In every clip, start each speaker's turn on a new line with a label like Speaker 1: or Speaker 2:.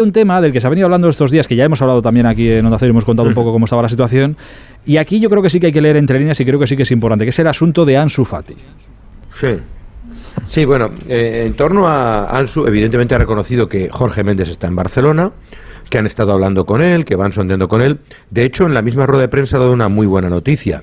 Speaker 1: un tema del que se ha venido hablando estos días, que ya hemos hablado también aquí en Onda Cero, hemos contado un poco cómo estaba la situación, y aquí yo creo que sí que hay que leer entre líneas y creo que sí que es importante, que es el asunto de Ansu Fati.
Speaker 2: Sí. Sí, bueno, eh, en torno a Ansu, evidentemente ha reconocido que Jorge Méndez está en Barcelona, que han estado hablando con él, que van sondeando con él. De hecho, en la misma rueda de prensa ha dado una muy buena noticia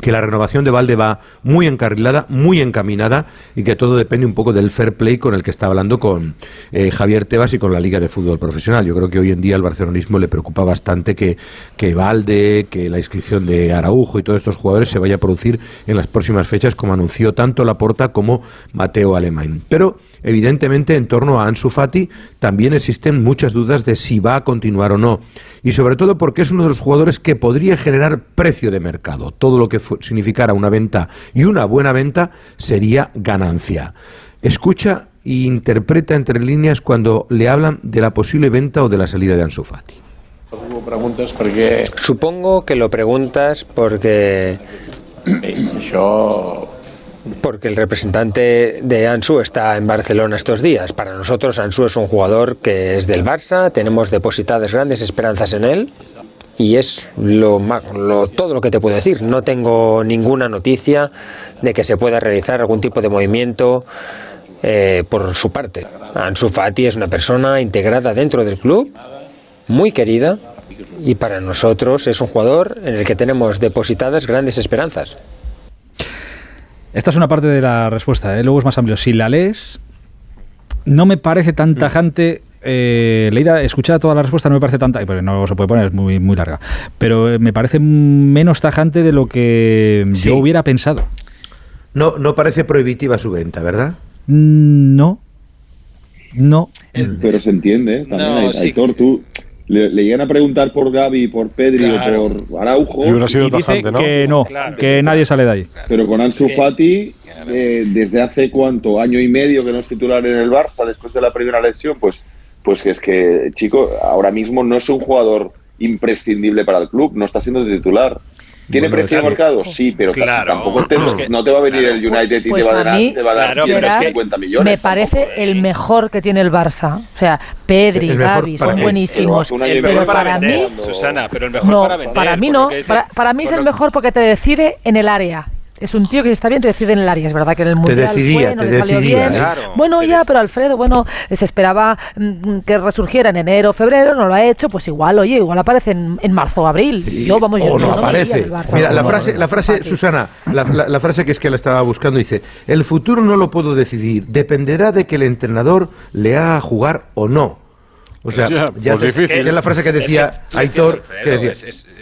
Speaker 2: que la renovación de Valde va muy encarrilada, muy encaminada y que todo depende un poco del fair play con el que está hablando con eh, Javier Tebas y con la Liga de Fútbol Profesional. Yo creo que hoy en día al barcelonismo le preocupa bastante que, que Valde, que la inscripción de Araujo y todos estos jugadores se vaya a producir en las próximas fechas, como anunció tanto Laporta como Mateo Alemán. Pero evidentemente en torno a Ansu Fati también existen muchas dudas de si va a continuar o no. Y sobre todo porque es uno de los jugadores que podría generar precio de mercado. Todo lo que significara una venta y una buena venta sería ganancia. Escucha e interpreta entre líneas cuando le hablan de la posible venta o de la salida de Ansu Fati.
Speaker 3: Supongo que lo preguntas porque
Speaker 4: yo
Speaker 3: porque el representante de Ansu está en Barcelona estos días. Para nosotros Ansu es un jugador que es del Barça, tenemos depositadas grandes esperanzas en él y es lo, lo, todo lo que te puedo decir. No tengo ninguna noticia de que se pueda realizar algún tipo de movimiento eh, por su parte. Ansu Fati es una persona integrada dentro del club, muy querida y para nosotros es un jugador en el que tenemos depositadas grandes esperanzas.
Speaker 1: Esta es una parte de la respuesta, ¿eh? luego es más amplio. Si la lees, no me parece tan mm. tajante. Eh, leída, escuchada toda la respuesta no me parece tanta, pues no se puede poner, es muy, muy larga, pero eh, me parece menos tajante de lo que yo hubiera pensado.
Speaker 2: No, no parece prohibitiva su venta, ¿verdad?
Speaker 1: Mm, no, no.
Speaker 5: Pero se entiende, ¿eh? también, no, Aitor, tú, le, le, a preguntar por Gaby, por Pedri o por Araujo.
Speaker 1: Y, dice que no, que nadie sale de ahí.
Speaker 5: Pero con Ansu Fati, eh, desde hace cuánto, año y medio que no es titular en el Barça, después de la primera lesión, pues, pues es que, chico, ahora mismo no es un jugador imprescindible para el club, no está siendo titular. ¿Tiene precio de mercado? Sí, pero tampoco te, no te va a venir el United y te
Speaker 6: pues
Speaker 5: va a, dar, te va a dar 150 millones.
Speaker 6: Me parece el mejor que tiene el Barça. O sea, Pedri, Gavi, son buenísimos.
Speaker 7: pero para, mí, Susana, pero el mejor
Speaker 6: no,
Speaker 7: para vender.
Speaker 6: Para mí no. Para, para, mí es el mejor porque te decide en el área es un tío que está bien, te decide en el área. Es verdad que en el Mundial
Speaker 2: te decidía, fue, no le salió bien.
Speaker 6: bueno, ya, pero Alfredo, bueno, se esperaba mm, que resurgiera en enero, febrero, no lo ha hecho, pues igual, oye, igual aparece en, marzo o abril. yo, vamos,
Speaker 2: o no, aparece. Mira, la frase, la frase Susana, la, la, frase que es que la estaba buscando dice, el futuro no lo puedo decidir, dependerá de que el entrenador le haga jugar o no. O sea, ya pues es la frase que decía Aitor.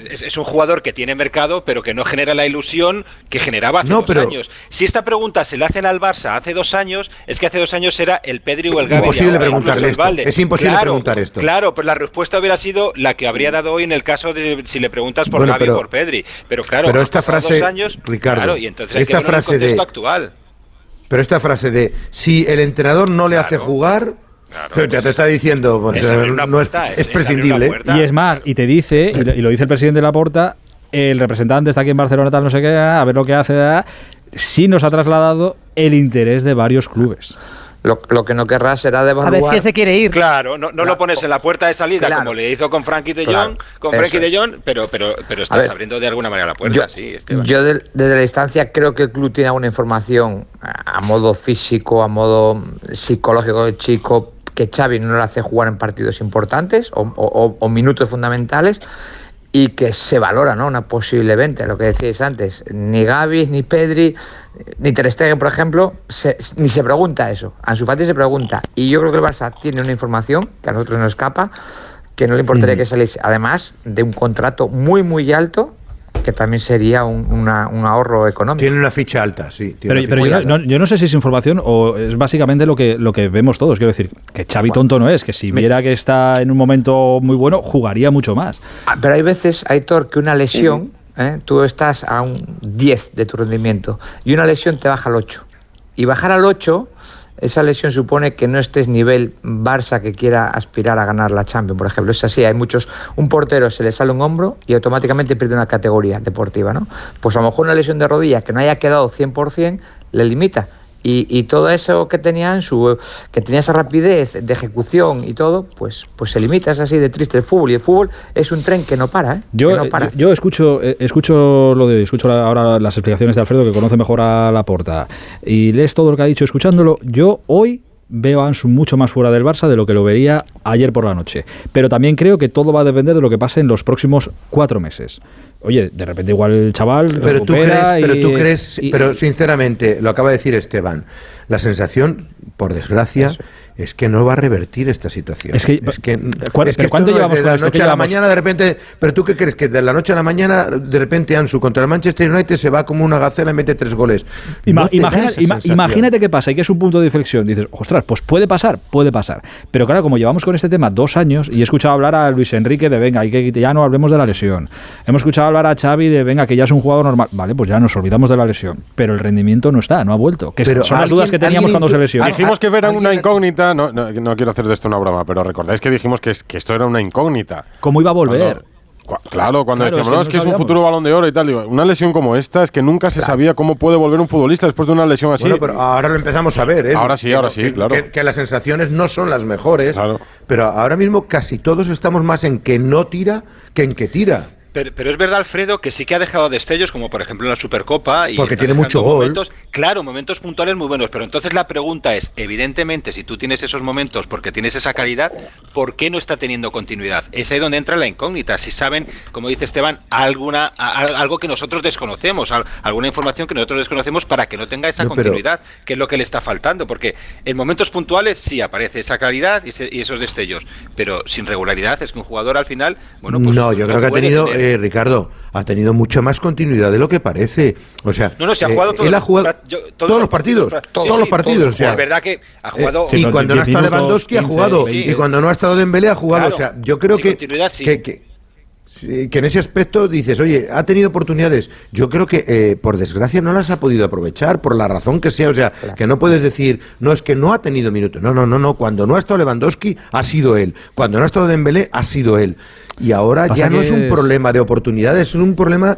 Speaker 7: Es, un jugador que tiene mercado, pero que no genera la ilusión que generaba hace dos años. Si esta pregunta se la hacen al Barça hace dos años, es que hace dos años era el Pedri o el Gavi.
Speaker 2: Imposible preguntarle esto. Es imposible preguntar esto.
Speaker 7: Claro, pero la respuesta hubiera sido la que habría dado hoy en el caso de si le preguntas por Gavi o por Pedri. Pero claro,
Speaker 2: pero esta frase,
Speaker 7: dos años,
Speaker 2: Ricardo,
Speaker 7: y entonces hay esta que frase de,
Speaker 2: actual. Pero esta frase de si el entrenador no le hace jugar te está diciendo, pues, eh, no es, es, prescindible.
Speaker 1: Y es más, y te dice, y lo, dice el presidente de la Porta, el representante está aquí en Barcelona, tal, no sé qué, a ver lo que hace, sí nos ha trasladado el interés de varios clubes.
Speaker 3: Lo, que no querrá será devaluar.
Speaker 6: A ver si se quiere ir.
Speaker 7: Claro, no, no lo pones en la puerta de salida como le hizo con Frankie de Jong, con Frankie de Jong, pero, pero, pero estás abriendo de alguna manera la puerta.
Speaker 3: Yo,
Speaker 7: sí,
Speaker 3: yo desde la distancia creo que el club tiene alguna información a modo físico, a modo psicológico del chico, que Xavi no le hace jugar en partidos importantes o, minutos fundamentales y que se valora ¿no? una posible venta, lo que decíais antes. Ni Gavi, ni Pedri, ni Ter Stegen, por ejemplo, ni se pregunta eso. Ansu Fati se pregunta. Y yo creo que el Barça tiene una información que a nosotros nos escapa, que no le importaría que saliese, además de un contrato muy, muy alto que también sería un, ahorro económico.
Speaker 2: Tiene una ficha alta, sí.
Speaker 1: Pero, yo, No, sé si es información o es básicamente lo que, lo que vemos todos. Quiero decir, que Xavi tonto no es, que si viera que está en un momento muy bueno, jugaría mucho más.
Speaker 3: Ah, pero hay veces, Aitor, que una lesión, ¿eh? tú estás a un 10 de tu rendimiento y una lesión te baja al 8. Y bajar al 8 esa lesión supone que no estés nivel Barça que quiera aspirar a ganar la Champions, por ejemplo. Es así, hay muchos, un portero se le sale un hombro y automáticamente pierde una categoría deportiva, ¿no? Pues a lo mejor una lesión de rodilla que no haya quedado 100% le limita Y, todo eso que tenía su que tenía esa rapidez de ejecución y todo, pues, pues se limita, es así de triste el fútbol. Y el fútbol es un tren que no para, ¿eh?
Speaker 1: Yo,
Speaker 3: no para.
Speaker 1: yo, escucho, eh, escucho lo de escucho ahora las explicaciones de Alfredo, que conoce mejor a la porta, y lees todo lo que ha dicho escuchándolo. Yo hoy veo a Ansu mucho más fuera del Barça de lo que lo vería ayer por la noche. Pero también creo que todo va a depender de lo que pase en los próximos cuatro meses. Oye, de repente igual el chaval.
Speaker 2: Pero tú crees, pero tú crees, pero sinceramente, lo acaba de decir Esteban, la sensación, por desgracia, es que no va a revertir esta situación.
Speaker 1: Es que,
Speaker 2: es que,
Speaker 1: ¿cuánto llevamos
Speaker 2: de la noche a la mañana de repente, pero tú qué crees que de la noche a la mañana de repente Ansu contra el Manchester United se va como una gacela y mete tres goles.
Speaker 1: imagínate qué pasa y que es un punto de inflexión. Dices, ostras, pues puede pasar, puede pasar. Pero claro, como llevamos con este tema dos años y he escuchado hablar a Luis Enrique de venga, y que ya no hablemos de la lesión. Hemos escuchado hablar a Xavi de venga, que ya es un jugador normal. Vale, pues ya nos olvidamos de la lesión. Pero el rendimiento no está, no ha vuelto. Que son las dudas que teníamos cuando se lesionó.
Speaker 4: Dijimos que era una incógnita, no, no, no quiero hacer de esto una broma, pero recordáis que dijimos que, que esto era una incógnita.
Speaker 1: ¿Cómo iba a volver?
Speaker 4: claro, cuando decíamos, no, es que es un futuro balón de oro y tal. Digo, una lesión como esta es que nunca se sabía cómo puede volver un futbolista después de una lesión así.
Speaker 2: Bueno, pero ahora lo empezamos a ver, ¿eh?
Speaker 4: Ahora sí, ahora sí, claro.
Speaker 2: Que, las sensaciones no son las mejores, pero ahora mismo casi todos estamos más en que no tira que en que tira.
Speaker 7: Pero, es verdad, Alfredo, que sí que ha dejado destellos, como por ejemplo en la Supercopa. Y
Speaker 2: Porque tiene mucho gol.
Speaker 7: claro, momentos puntuales muy buenos. Pero entonces la pregunta es: evidentemente, si tú tienes esos momentos porque tienes esa calidad, ¿por qué no está teniendo continuidad? Es ahí donde entra la incógnita. Si saben, como dice Esteban, alguna algo que nosotros desconocemos, alguna información que nosotros desconocemos para que no tenga esa continuidad, que es lo que le está faltando. Porque en momentos puntuales sí aparece esa claridad y, esos destellos. Pero sin regularidad es que un jugador al final, bueno, pues.
Speaker 2: No, yo creo que ha tenido. Eh, Ricardo, ha tenido mucha más continuidad de lo que parece. O sea,
Speaker 7: no, no, se ha jugado,
Speaker 2: eh, él ha jugado todos, los partidos, todos, los partidos. o sea,
Speaker 7: es verdad que ha jugado.
Speaker 2: y cuando no ha estado Lewandowski ha jugado, y cuando no ha estado Dembélé ha jugado. o sea, yo creo que, que, que en ese aspecto dices, oye, ha tenido oportunidades. Yo creo que, eh, por desgracia, no las ha podido aprovechar, por la razón que sea. O sea, que no puedes decir, no, es que no ha tenido minutos. No, no, no, no. Cuando no ha estado Lewandowski, ha sido él. Cuando no ha estado Dembélé, ha sido él. Y ahora ya no es un problema de oportunidades, es un problema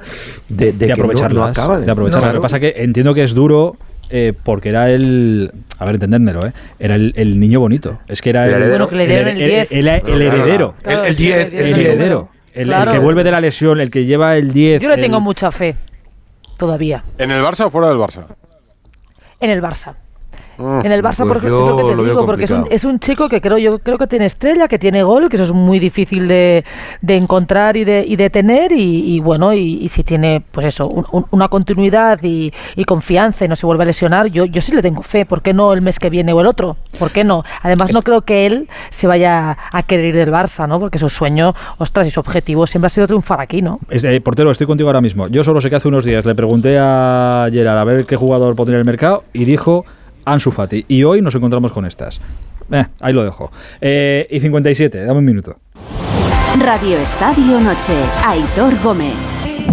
Speaker 2: de, de, que no, acaba
Speaker 1: de, aprovechar. Lo que pasa que entiendo que es duro eh, porque era el. A ver, entendérmelo, ¿eh? Era el, niño bonito. Es que era el,
Speaker 6: heredero. el,
Speaker 1: heredero.
Speaker 2: El 10.
Speaker 1: El heredero. El, que vuelve de la lesión, el que lleva el 10.
Speaker 6: Yo le tengo mucha fe. Todavía.
Speaker 4: ¿En el Barça o fuera del Barça?
Speaker 6: En el Barça en el Barça, porque, es lo que te digo, porque es un, chico que creo yo creo que tiene estrella, que tiene gol, que eso es muy difícil de, encontrar y de, y de tener, y, bueno, y, si tiene, pues eso, una continuidad y, confianza y no se vuelve a lesionar, yo, yo sí le tengo fe, ¿por qué no el mes que viene o el otro? ¿Por qué no? Además, no creo que él se vaya a querer ir del Barça, ¿no? Porque su sueño, ostras, y su objetivo siempre ha sido triunfar aquí, ¿no?
Speaker 1: Eh, portero, estoy contigo ahora mismo. Yo solo sé que hace unos días le pregunté a Gerard a ver qué jugador pondría en el mercado y dijo Ansu Fati. Y hoy nos encontramos con estas. Eh, ahí lo dejo. Eh, y 57, dame un minuto.
Speaker 8: Radio Estadio Noche, Aitor Gómez.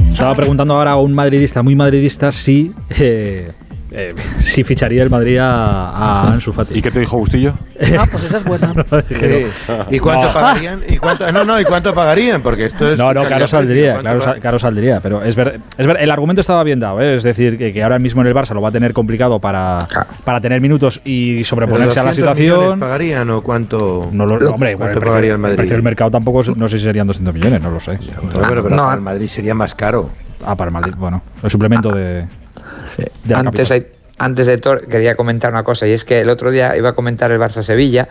Speaker 1: Estaba preguntando ahora a un madridista muy madridista si eh, eh, si ficharía el Madrid a, Ansu Fati.
Speaker 4: ¿Y qué te dijo Bustillo?
Speaker 6: Ah, pues esa es buena.
Speaker 2: ¿Y cuánto pagarían? ¿Y cuánto, no, no, ¿y cuánto pagarían? Porque esto es.
Speaker 1: No, no, caro saldría, claro, saldría. Pero es ver, es ver, el argumento estaba bien dado, ¿eh? es decir, que, ahora mismo en el Barça lo va a tener complicado para, para tener minutos y sobreponerse a la situación.
Speaker 2: pagarían o cuánto?
Speaker 1: No lo, hombre, ¿cuánto el pagaría el Madrid? El precio del mercado tampoco, no sé si serían 200 millones, no lo sé.
Speaker 2: pero, pero para el Madrid sería más caro.
Speaker 1: Ah, para el Madrid, bueno, el suplemento de
Speaker 3: antes, antes de todo, quería comentar una cosa, y es que el otro día iba a comentar el Barça-Sevilla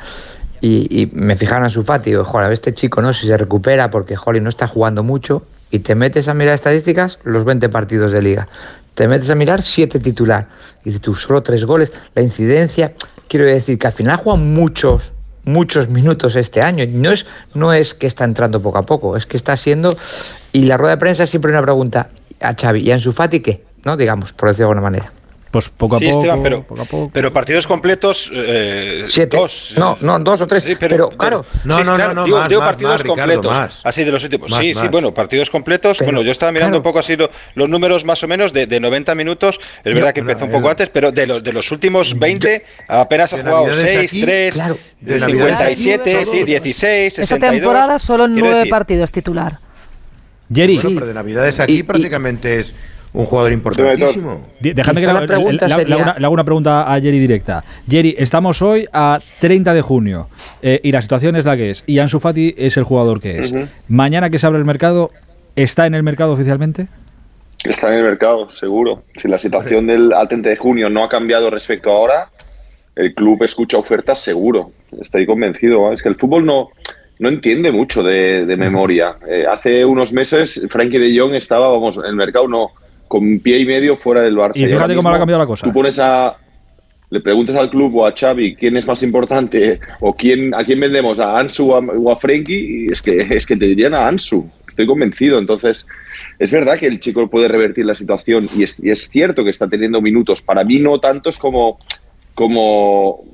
Speaker 3: y, me fijaron a su Fati y digo, joder, este chico no si se recupera porque Jolly no está jugando mucho y te metes a mirar estadísticas, los 20 partidos de liga. Te metes a mirar 7 titular y tú solo 3 goles, la incidencia, quiero decir que al final juegan muchos muchos minutos este año. No es, no es que está entrando poco a poco, es que está siendo... Y la rueda de prensa siempre una pregunta a Xavi, ¿y a su Fati qué? ¿No? Digamos, por decirlo de alguna manera.
Speaker 1: Pues poco a, poco,
Speaker 7: pero, pero partidos completos,
Speaker 3: eh, Siete. dos. No, no, dos o tres. pero, claro.
Speaker 2: No, no, no, no,
Speaker 7: digo, más, partidos completos. Así de los últimos. sí, sí, bueno, partidos completos. bueno, yo estaba mirando un poco así los números más o menos de, de 90 minutos. Es verdad que empezó un poco antes, pero de los, de los últimos 20 apenas ha jugado 6, 3, 57, sí, 16, 62. Esta
Speaker 6: temporada solo nueve partidos titular.
Speaker 1: Jerry.
Speaker 2: Bueno, pero de Navidades aquí prácticamente es un jugador importantísimo.
Speaker 1: Déjame que le, haga una pregunta a Jerry directa. Jerry, estamos hoy a 30 de junio eh, y la situación es la que es. Y Ansu Fati es el jugador que es. Mañana que se abre el mercado, ¿está en el mercado oficialmente?
Speaker 5: Está en el mercado, seguro. Si la situación del al 30 de junio no ha cambiado respecto a ahora, el club escucha ofertas seguro. Estoy convencido. Es que el fútbol no, no entiende mucho de, memoria. Eh, hace unos meses Frankie de Jong estaba, vamos, en el mercado no, con pie y medio fuera del Barça.
Speaker 1: Y fíjate cómo ha cambiado la cosa.
Speaker 5: Tú pones a, le preguntas al club o a Xavi quién es más importante o quién a quién vendemos a Ansu o a, Frenkie y es que es que te dirían a Ansu. Estoy convencido. Entonces es verdad que el chico puede revertir la situación y es, y es cierto que está teniendo minutos. Para mí no tantos como como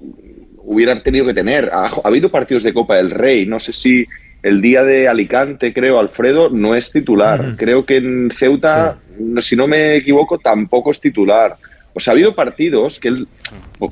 Speaker 5: hubieran tenido que tener. Ha, habido partidos de Copa del Rey. No sé si el día de Alicante creo Alfredo no es titular. Creo que en Ceuta si no me equivoco tampoco es titular. O sea, ha habido partidos que,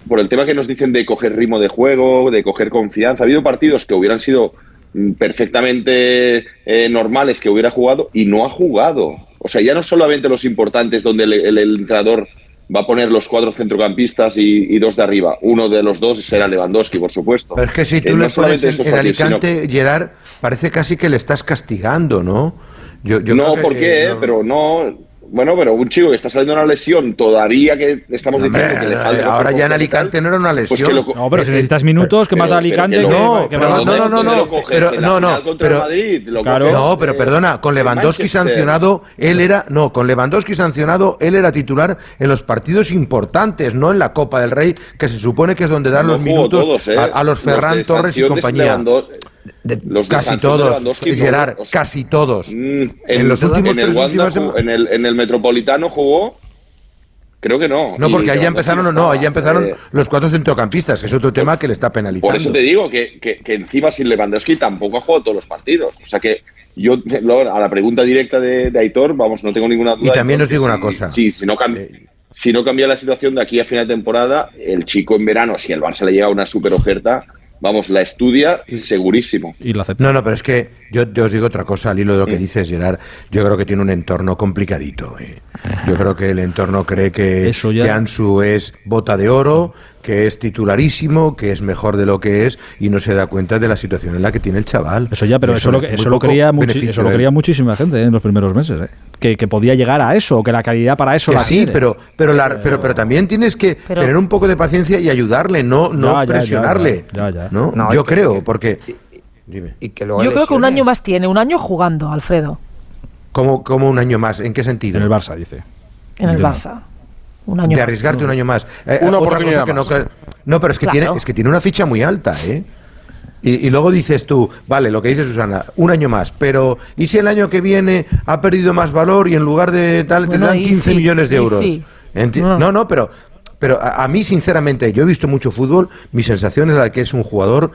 Speaker 5: por el tema que nos dicen de coger ritmo de juego, de coger confianza, ha habido partidos que hubieran sido mm, perfectamente eh, normales que hubiera jugado y no ha jugado. O sea, ya no solamente los importantes donde el, entrenador va a poner los cuatro centrocampistas y, dos de arriba. Uno de los dos será Lewandowski, por supuesto.
Speaker 2: Pero es que si tú eh, le pones en, Alicante, Gerard, parece casi que le estás castigando, ¿no?
Speaker 5: Yo, no, ¿por qué? Pero no bueno, pero un chico que está saliendo de una lesión todavía que estamos diciendo que le falta.
Speaker 2: Ahora ya en Alicante no era una pues lesión.
Speaker 1: no, pero si necesitas minutos, que más da Alicante
Speaker 2: no, que, no, no, no, no, pero no, no, pero, no, pero perdona, con Lewandowski sancionado, él era, no, con Lewandowski sancionado, él era titular en los partidos importantes, no en la Copa del Rey, que se supone que es donde dan los minutos a, ¿eh? los Ferran Torres y compañía los casi todos, Gerard, casi todos.
Speaker 5: En, los últimos en el, en, el, Metropolitano jugó. Creo que no.
Speaker 2: No, porque ahí empezaron, no, ahí empezaron eh, los cuatro centrocampistas, que es otro tema que le está penalizando.
Speaker 5: Por eso te digo que, que, encima sin Lewandowski tampoco ha jugado todos los partidos. O sea que yo, a la pregunta directa de, Aitor, vamos, no tengo ninguna duda.
Speaker 2: Y también os digo una cosa.
Speaker 5: Sí, si no cambia. Eh, si no cambia la situación de aquí a final de temporada, el chico en verano, si el Barça le llega una super oferta, vamos, la estudia segurísimo.
Speaker 1: Y
Speaker 2: la no, no, pero es que yo, os digo otra cosa, al hilo de lo que mm. dices, Gerard, yo creo que tiene un entorno complicadito. Eh. Yo creo que el entorno cree que, que Ansu es bota de oro, que es titularísimo, que es mejor de lo que es y no se da cuenta de la situación en la que tiene el chaval.
Speaker 1: Eso ya, pero eso, lo, eso lo, creía eso lo creía muchísima gente en los primeros meses, ¿eh? que, que, podía llegar a eso, que la calidad para eso la
Speaker 2: sí, pero pero, la, pero pero también tienes que tener un poco de paciencia y ayudarle, no no presionarle. ¿no? Yo creo, porque
Speaker 6: Yo creo que un año más tiene, un año jugando, Alfredo.
Speaker 2: ¿Cómo, ¿Cómo un año más? ¿En qué sentido?
Speaker 1: En el Barça, dice.
Speaker 6: En el Barça de
Speaker 2: arriesgarte un año más.
Speaker 4: Eh, una oportunidad
Speaker 2: no, pero es que, tiene, es que tiene una ficha muy alta, ¿eh? Y, luego dices tú, vale, lo que dice Susana, un año más, pero ¿y si el año que viene ha perdido más valor y en lugar de tal te dan 15 millones de euros? no. no, pero, pero a, mí, sinceramente, yo he visto mucho fútbol, mi sensación es la de que es un jugador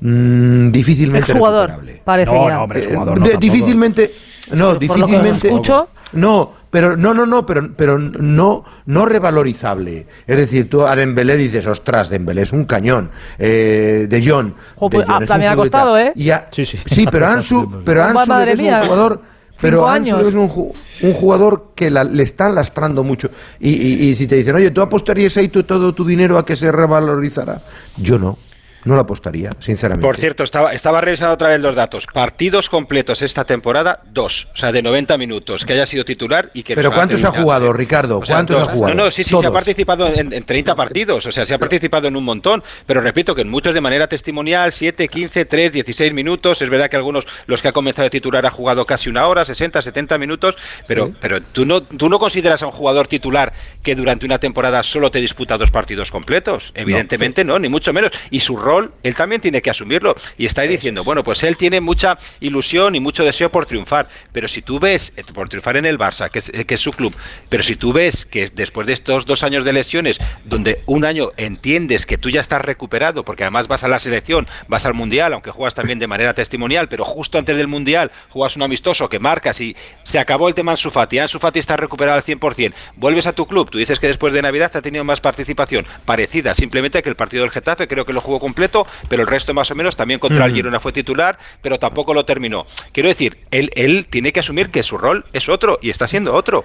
Speaker 2: mmm, difícilmente
Speaker 6: jugador, Parece
Speaker 1: no, no, hombre, jugador, no,
Speaker 2: difícilmente, no, difícilmente.
Speaker 6: escucho,
Speaker 2: no, pero no, no, no, pero, pero no, no revalorizable. Es decir, tú a Dembélé dices, ostras, Dembélé es un cañón. Eh, de John.
Speaker 6: Pues, ah, también ha costado, ¿eh?
Speaker 2: sí, sí. sí, pero Ansu, pero Ansu es un jugador. Pero Ansu es un, un, jugador que le está lastrando mucho. Y, y, y, si te dicen, oye, ¿tú apostarías ahí todo tu dinero a que se revalorizara? Yo no. No lo apostaría, sinceramente.
Speaker 7: Por cierto, estaba, estaba revisando otra vez los datos. Partidos completos esta temporada, dos. O sea, de 90 minutos. Que haya sido titular y que...
Speaker 2: ¿Pero cuántos ha jugado, Ricardo? ¿Cuántos ha jugado?
Speaker 7: No, no, sí, sí, se ha participado en, 30 partidos. O sea, se ha participado en un montón. Pero repito que en muchos de manera testimonial, 7, 15, 3, 16 minutos. Es verdad que algunos, los que ha comenzado de titular, ha jugado casi una hora, 60, 70 minutos. Pero, pero ¿tú, no, tú no consideras a un jugador titular que durante una temporada solo te disputa dos partidos completos. Evidentemente no, ni mucho menos. Y su rol él también tiene que asumirlo. Y está ahí diciendo, bueno, pues él tiene mucha ilusión y mucho deseo por triunfar. Pero si tú ves, eh, por triunfar en el Barça, que es, eh, que es su club, pero si tú ves que después de estos dos años de lesiones, donde un año entiendes que tú ya estás recuperado, porque además vas a la selección, vas al Mundial, aunque juegas también de manera testimonial, pero justo antes del Mundial juegas un amistoso que marcas y se acabó el tema en Sufati, en está recuperado al 100%, vuelves a tu club, tú dices que después de Navidad ha tenido más participación, parecida, simplemente que el partido del Getafe creo que lo jugó completo, pero el resto más o menos también contra el Girona fue titular, pero tampoco lo terminó. Quiero decir, él, él tiene que asumir que su rol es otro y está siendo otro.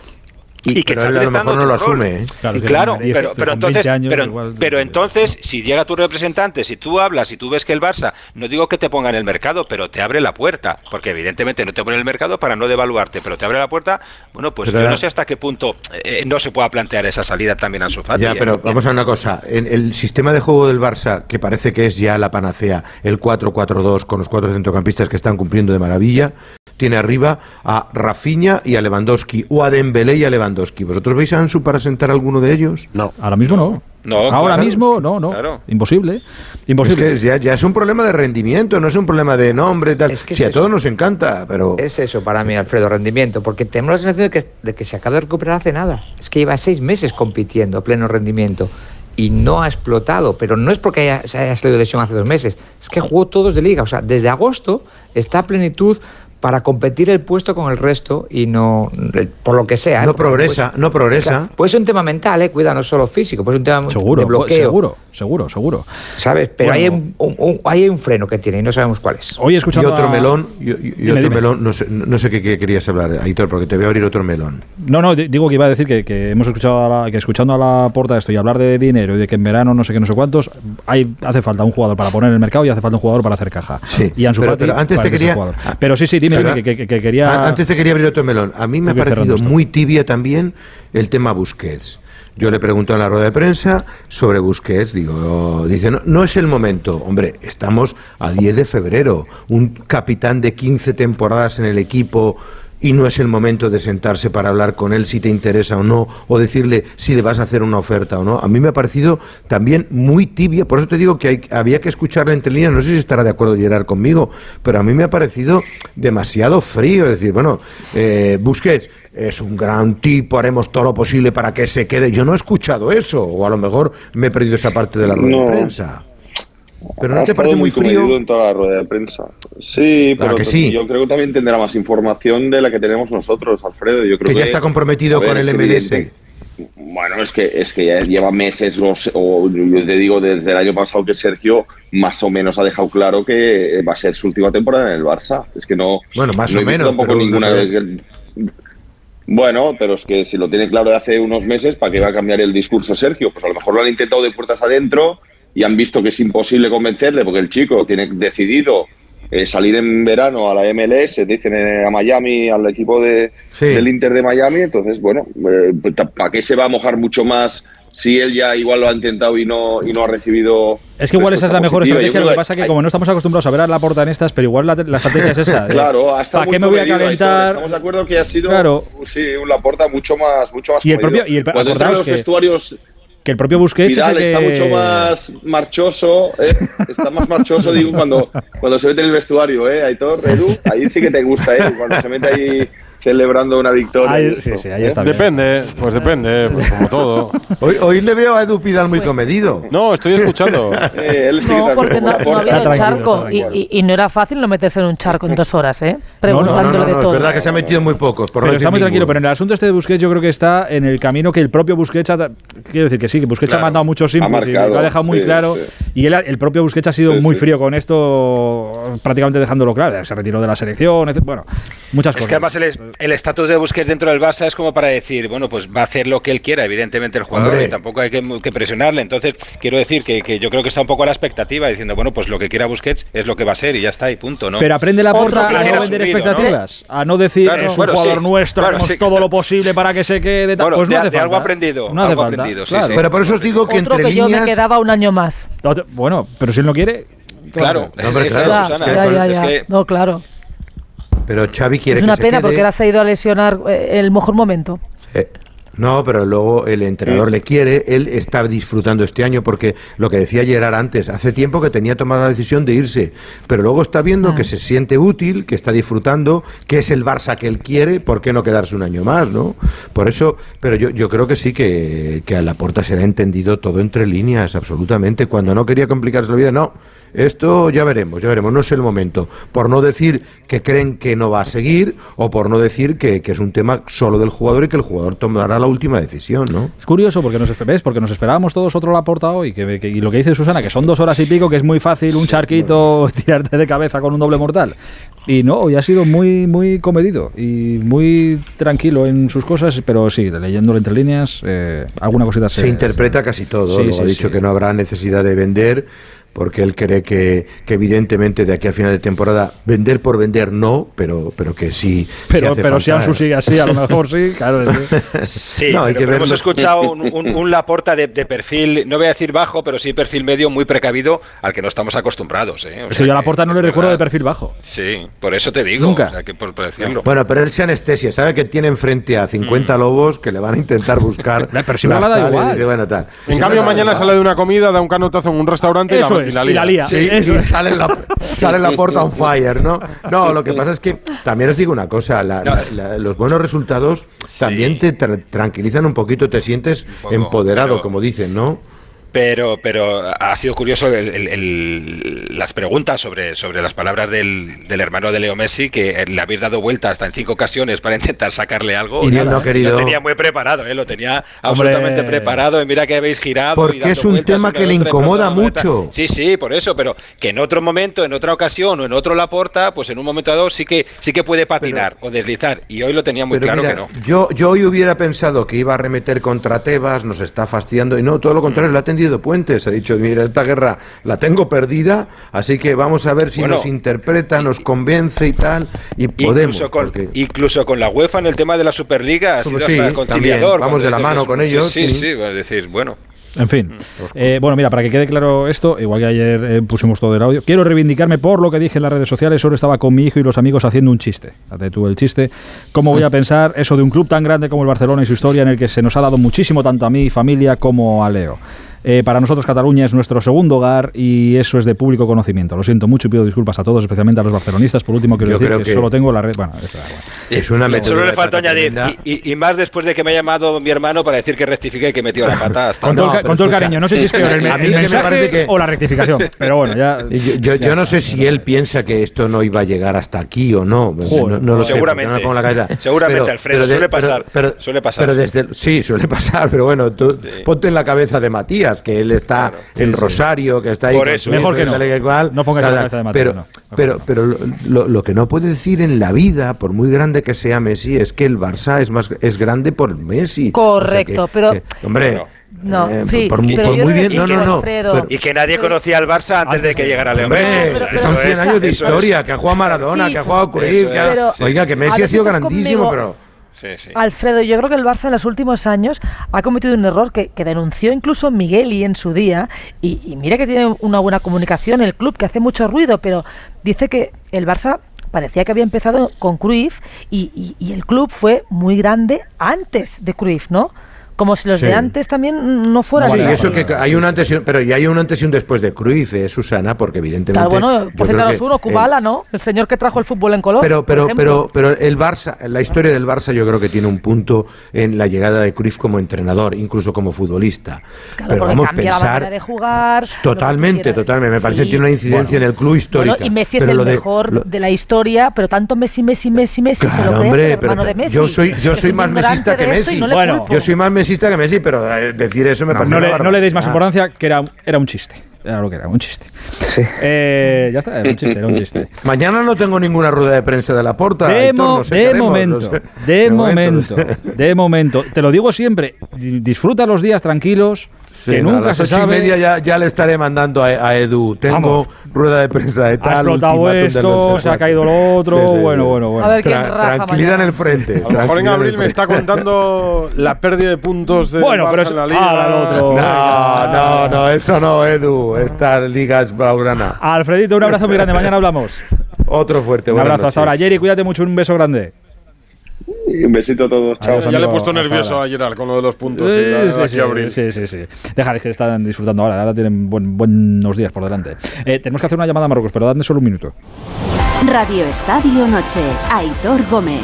Speaker 7: Y, que
Speaker 2: Xavi a lo mejor no lo asume. ¿eh?
Speaker 7: Claro, y claro pero, pero entonces, pero, pero entonces, si llega tu representante, si tú hablas y tú ves que el Barça, no digo que te ponga en el mercado, pero te abre la puerta, porque evidentemente no te pone en el mercado para no devaluarte, pero te abre la puerta, bueno, pues yo no sé hasta qué punto eh, no se pueda plantear esa salida también a su
Speaker 2: Ya, pero ¿eh? vamos a una cosa, en el sistema de juego del Barça, que parece que es ya la panacea, el 4-4-2 con los cuatro centrocampistas que están cumpliendo de maravilla, tiene arriba a Rafinha y a Lewandowski, o a Dembélé y a Lewandowski. ¿Vosotros veis a Ansu para sentar a alguno de ellos?
Speaker 1: No. Ahora mismo no. No, Ahora mismo, no, no. Imposible. Imposible.
Speaker 2: Es que ya, es un problema de rendimiento, no es un problema de nombre, tal. Es que si a todos nos encanta, pero.
Speaker 3: Es eso para mí, Alfredo, rendimiento, porque tenemos la sensación de que, de que se acaba de recuperar hace nada. Es que lleva seis meses compitiendo a pleno rendimiento y no ha explotado, pero no es porque haya, se haya salido de lesión hace dos meses, es que jugó todos de liga, o sea, desde agosto está a plenitud para competir el puesto con el resto y no, por lo que sea.
Speaker 2: ¿eh? No progresa, no progresa.
Speaker 3: puede ser un tema mental, ¿eh? cuida, no solo físico, puede ser un tema
Speaker 1: seguro,
Speaker 3: de bloqueo.
Speaker 1: Seguro, seguro, seguro.
Speaker 3: ¿Sabes? Pero hay, un, hay un freno que tiene y no sabemos cuál es.
Speaker 2: Hoy escuchando y otro melón, y, otro melón, no sé, no sé qué, querías hablar, Aitor, porque te voy a abrir otro melón.
Speaker 1: No, no, digo que iba a decir que, hemos escuchado que escuchando a la porta esto y hablar de dinero y de que en verano no sé qué, no sé cuántos, hay, hace falta un jugador para poner en el mercado y hace falta un jugador para hacer caja.
Speaker 2: Sí, y pero, pero antes te quería...
Speaker 1: Pero sí, sí, dime, dime que, que quería...
Speaker 2: Antes te quería abrir otro melón. A mí me ha parecido muy tibia también el tema Busquets. Yo le pregunto en la rueda de prensa sobre Busquets, digo, dice, no, no, es el momento. Hombre, estamos a 10 de febrero, un capitán de 15 temporadas en el equipo y no es el momento de sentarse para hablar con él si te interesa o no, o decirle si le vas a hacer una oferta o no. A mí me ha parecido también muy tibia, por eso te digo que había que escucharla entre líneas, no sé si estará de acuerdo Gerard conmigo, pero a mí me ha parecido demasiado frío, es decir, bueno, eh, Busquets es un gran tipo, haremos todo lo posible para que se quede. Yo no he escuchado eso, o a lo mejor me he perdido esa parte de la rueda de prensa.
Speaker 5: Pero no te parece muy, frío en toda la rueda de prensa. Sí, pero que sí. yo creo que también tendrá más información de la que tenemos nosotros, Alfredo. Yo creo
Speaker 2: que, ya está comprometido con el MLS.
Speaker 5: Bueno, es que es que ya lleva meses, los, o yo te digo desde el año pasado que Sergio más o menos ha dejado claro que va a ser su última temporada en el Barça. Es que no.
Speaker 2: Bueno, más o menos.
Speaker 5: Tampoco ninguna. Bueno, pero es que si lo tiene claro de hace unos meses, ¿para qué va a cambiar el discurso Sergio? Pues a lo mejor lo han intentado de puertas adentro y han visto que es imposible convencerle porque el chico tiene decidido eh, salir en verano a la MLS, dicen eh, a Miami, al equipo de, del Inter de Miami. Entonces, bueno, eh, ¿para qué se va a mojar mucho más si él ya igual lo ha intentado y no, y no ha recibido.
Speaker 1: Es que igual esa es la mejor estrategia. Lo que pasa es que, como no estamos acostumbrados a ver a la porta en estas, pero igual la, estrategia es esa.
Speaker 5: claro, hasta
Speaker 1: ¿Para qué me voy a calentar?
Speaker 5: Estamos de acuerdo que ha sido claro. sí, la porta mucho más, mucho más.
Speaker 1: Y el propio. Y el,
Speaker 5: Cuando los vestuarios
Speaker 1: que el propio Busquets
Speaker 5: está mucho más marchoso, ¿eh? está más marchoso, digo, cuando, cuando se mete en el vestuario, ¿eh? Aitor, Edu, ahí sí que te gusta, ¿eh? Cuando se mete ahí celebrando una victoria.
Speaker 1: sí, sí, ahí está
Speaker 4: depende, pues depende, pues como todo.
Speaker 2: Hoy, hoy, le veo a Edu Pidal muy pues comedido.
Speaker 4: No, estoy escuchando.
Speaker 6: Eh, él sí no, porque no, no, había un charco y, y, no era fácil no meterse en un charco en dos horas, ¿eh? Preguntándole de todo.
Speaker 2: Es verdad que se ha metido muy pocos.
Speaker 1: Por pero está muy tranquilo, pero en el asunto este de Busquets yo creo que está en el camino que el propio Busquets ha, quiero decir que sí, que Busquets ha mandado muchos inputs y lo ha dejado muy claro y él, el propio Busquets ha sido muy frío con esto, prácticamente dejándolo claro, se retiró de la selección, bueno, muchas cosas.
Speaker 7: Es que además el estatus de Busquets dentro del Barça es como para decir, bueno, pues va a hacer lo que él quiera, evidentemente el jugador, y tampoco hay que, presionarle. Entonces, quiero decir que, yo creo que está un poco a la expectativa, diciendo, bueno, pues lo que quiera Busquets es lo que va a ser y ya está, y punto, ¿no?
Speaker 1: Pero aprende la porta a no vender expectativas, a no decir, es un jugador nuestro, hacemos todo lo posible para que se quede...
Speaker 7: Bueno, pues no de, algo aprendido, no algo aprendido, sí,
Speaker 2: Pero por eso os digo que
Speaker 6: Otro
Speaker 2: entre
Speaker 6: que yo me quedaba un año más.
Speaker 1: Bueno, pero si él no quiere...
Speaker 7: Claro,
Speaker 6: no, claro. no, claro.
Speaker 2: Pero Xavi quiere
Speaker 6: Es una pena porque ahora se ha ido a lesionar eh, el mejor momento.
Speaker 2: Eh, no, pero luego el entrenador le quiere, él está disfrutando este año porque lo que decía Gerard antes, hace tiempo que tenía tomada la decisión de irse, pero luego está viendo que mm. se siente útil, que está disfrutando, que es el Barça que él quiere, ¿por qué no quedarse un año más, no? Por eso, pero yo, yo creo que sí que, que a la puerta se le ha entendido todo entre líneas, absolutamente. Cuando no quería complicarse la vida, no, esto ya veremos, ya veremos, no es el momento. Por no decir que creen que no va a seguir o por no decir que, es un tema solo del jugador y que el jugador tomará la última decisión, ¿no?
Speaker 1: Es curioso porque nos, ¿ves? porque nos esperábamos todos otro Laporta hoy que, y lo que dice Susana, que son dos horas y pico, que es muy fácil un charquito tirarte de cabeza con un doble mortal. Y no, hoy ha sido muy, muy comedido y muy tranquilo en sus cosas, pero sí, leyéndolo entre líneas, eh, alguna cosita
Speaker 2: se... Se interpreta casi todo, ha dicho que no habrá necesidad de vender porque él cree que, evidentemente de aquí a final de temporada vender por vender no, pero pero que sí.
Speaker 1: Pero, pero si Ansu sigue así, a lo mejor sí, claro.
Speaker 7: Sí, pero, hemos escuchado un, Laporta de, perfil, no voy a decir bajo, pero sí perfil medio muy precavido al que no estamos acostumbrados. ¿eh?
Speaker 1: O yo a Laporta no le recuerdo de perfil bajo.
Speaker 7: Sí, por eso te digo.
Speaker 1: Nunca.
Speaker 2: Bueno, pero él se anestesia, sabe que tiene enfrente a 50 mm. lobos que le van a intentar buscar.
Speaker 1: pero si me da igual.
Speaker 4: En cambio, mañana sale de una comida, da un canotazo en un restaurante y
Speaker 1: la, y la lía.
Speaker 2: Sí, sale, la, sale la porta on fire, ¿no? No, lo que pasa es que también os digo una cosa, los buenos resultados también te tranquilizan un poquito, te sientes empoderado, como dicen, ¿no?
Speaker 7: Pero, pero ha sido curioso las preguntas sobre, sobre las palabras del, del, hermano de Leo Messi, que le habéis dado vuelta hasta en cinco ocasiones para intentar sacarle algo.
Speaker 2: Y no querido.
Speaker 7: Lo tenía muy preparado, ¿eh? lo tenía absolutamente preparado. Y mira que habéis girado.
Speaker 2: Porque es un tema que le incomoda mucho.
Speaker 7: Sí, sí, por eso, pero que en otro momento, en otra ocasión o en otro la porta, pues en un momento dado sí que, sí que puede patinar o deslizar. Y hoy lo tenía muy claro que no.
Speaker 2: Yo, yo hoy hubiera pensado que iba a remeter contra Tebas, nos está fastidiando, y no, todo lo contrario, lo ha atendido Puentes. Ha dicho, mira, esta guerra la tengo perdida, así que vamos a ver si nos interpreta, nos convence y tal, y podemos.
Speaker 7: Incluso con, la UEFA en el tema de la Superliga ha sido hasta conciliador.
Speaker 2: vamos de la mano con ellos.
Speaker 7: Sí, sí, es decir, bueno.
Speaker 1: En fin. Mm. Eh, bueno, mira, para que quede claro esto, igual que ayer eh, pusimos todo el audio, quiero reivindicarme por lo que dije en las redes sociales. Solo estaba con mi hijo y los amigos haciendo un chiste. Hazte tú el chiste. ¿Cómo voy a pensar eso de un club tan grande como el Barcelona y su historia en el que se nos ha dado muchísimo tanto a mi familia como a Leo? Eh, para nosotros Cataluña es nuestro segundo hogar y eso es de público conocimiento. Lo siento mucho y pido disculpas a todos, especialmente a los barcelonistas. Por último, quiero decir que, solo tengo la red. Bueno,
Speaker 2: es, una
Speaker 7: Solo le falta añadir, y, más después de que me ha llamado mi hermano para decir que rectifique y que metió la pata.
Speaker 1: con, todo, el, cariño, no sé si es peor el, mensaje o la rectificación, pero bueno, ya.
Speaker 2: Yo, no sé si él piensa que esto no iba a llegar hasta aquí o no. no, lo
Speaker 7: seguramente.
Speaker 2: Sé,
Speaker 7: seguramente, Alfredo, suele pasar. suele pasar.
Speaker 2: Pero desde, sí, suele pasar, pero bueno, tú, ponte en la cabeza de Matías que él está en Rosario, que está ahí.
Speaker 7: Por eso.
Speaker 1: Mejor que no. no pongas la cabeza de
Speaker 2: Pero, pero, pero lo, que no puede decir en la vida, por muy grande que sea Messi, es que el Barça es más es grande por Messi.
Speaker 6: Correcto, pero...
Speaker 2: hombre...
Speaker 6: No, eh, sí,
Speaker 2: por, muy bien, no, no, no.
Speaker 7: y que nadie conocía al Barça antes de que llegara Leo Messi.
Speaker 2: son 100 años de historia, que ha jugado Maradona, que ha jugado Cruyff, oiga, que Messi ha sido grandísimo, pero
Speaker 6: Alfredo, yo creo que el Barça en los últimos años ha cometido un error que, denunció incluso Migueli en su día, y, mira que tiene una buena comunicación el club, que hace mucho ruido, pero dice que el Barça parecía que había empezado con Cruyff y, y, el club fue muy grande antes de Cruyff, ¿no? Como si los de antes también no fueran.
Speaker 2: Sí, eso que hay un antes y un, pero ya hay un antes y un después de Cruyff, eh, Susana, porque evidentemente.
Speaker 6: Claro, bueno, por citaros uno, Kubala, ¿no? El señor que trajo el fútbol en color.
Speaker 2: Pero, pero, pero, pero el Barça, la historia del Barça, yo creo que tiene un punto en la llegada de Cruyff como entrenador, incluso como futbolista.
Speaker 6: Claro, pero vamos a pensar. de jugar.
Speaker 2: Totalmente, totalmente. Me parece que tiene una incidencia en el club histórico.
Speaker 6: y Messi es el mejor de, la historia, pero tanto Messi, Messi, Messi, Messi se lo hombre, hermano de Messi.
Speaker 2: Yo soy, yo soy más mesista que Messi. bueno, yo soy más mesista que Messi, pero eh, decir eso me parece.
Speaker 1: No, le, no le deis más importancia, que era, era un chiste. Era lo que era, un chiste.
Speaker 2: Sí.
Speaker 1: Eh, ya está, era un chiste, era un chiste.
Speaker 2: Mañana no tengo ninguna rueda de prensa de la porta.
Speaker 1: De, de momento, de, momento, de momento. Te lo digo siempre, disfruta los días tranquilos que nunca a las se sabe.
Speaker 2: y media ya, ya, le estaré mandando a, Edu. Tengo rueda de prensa de tal.
Speaker 1: Ha explotado esto, se ha caído lo otro. bueno, bueno, bueno.
Speaker 6: A ver quién raja
Speaker 2: Tranquilidad en el frente.
Speaker 4: A lo mejor en abril me está contando la pérdida de puntos de
Speaker 1: bueno, pero
Speaker 4: en la liga.
Speaker 1: otro.
Speaker 2: No, no, no, eso no, Edu. Esta liga es baurana.
Speaker 1: Alfredito, un abrazo muy grande. Mañana hablamos.
Speaker 2: Otro fuerte.
Speaker 1: Un abrazo hasta ahora. Jerry, cuídate mucho. Un beso grande.
Speaker 5: Un besito a todos. Chao.
Speaker 4: ya le he puesto nervioso a Gerard con lo de los puntos.
Speaker 1: Sí, sí, sí, sí, que están disfrutando ahora. Ahora tienen buenos días por delante. Eh, tenemos que hacer una llamada a Marruecos, pero dadme solo un minuto.
Speaker 8: Radio Estadio Noche. Aitor Gómez.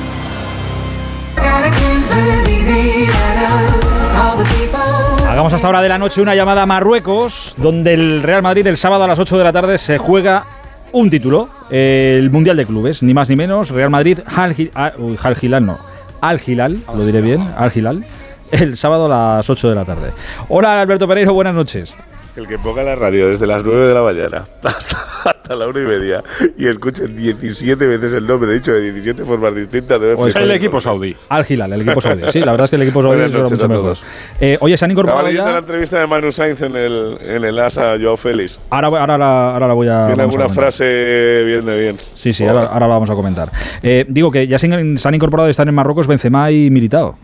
Speaker 1: Hagamos hasta ahora de la noche una llamada a Marruecos, donde el Real Madrid el sábado a las 8 de la tarde se juega un título, el Mundial de Clubes, ni más ni menos, Real Madrid, Al, ah, Hilal, no, Al Hilal, lo diré bien, Al Hilal, el sábado a las 8 de la tarde. Hola Alberto Pereiro, buenas noches.
Speaker 9: El que ponga la radio desde las 9 de la mañana hasta, hasta la 1 y media y escuche 17 veces el nombre, dicho de 17 formas distintas. Debe
Speaker 4: pues el equipo saudí.
Speaker 1: Al Hilal, el equipo saudí. Sí, la verdad es que el equipo saudí es mucho mejor. Eh, oye, se han incorporado.
Speaker 9: Estaba leyendo la entrevista de Manu Sainz en el, en el ASA Joao Félix.
Speaker 1: Ahora, ahora, la, ahora la voy a.
Speaker 9: Tiene alguna frase bien de bien.
Speaker 1: Sí, sí, ahora, ahora, la vamos a comentar. Eh, digo que ya se, han incorporado, están en Marruecos Benzema y Militao.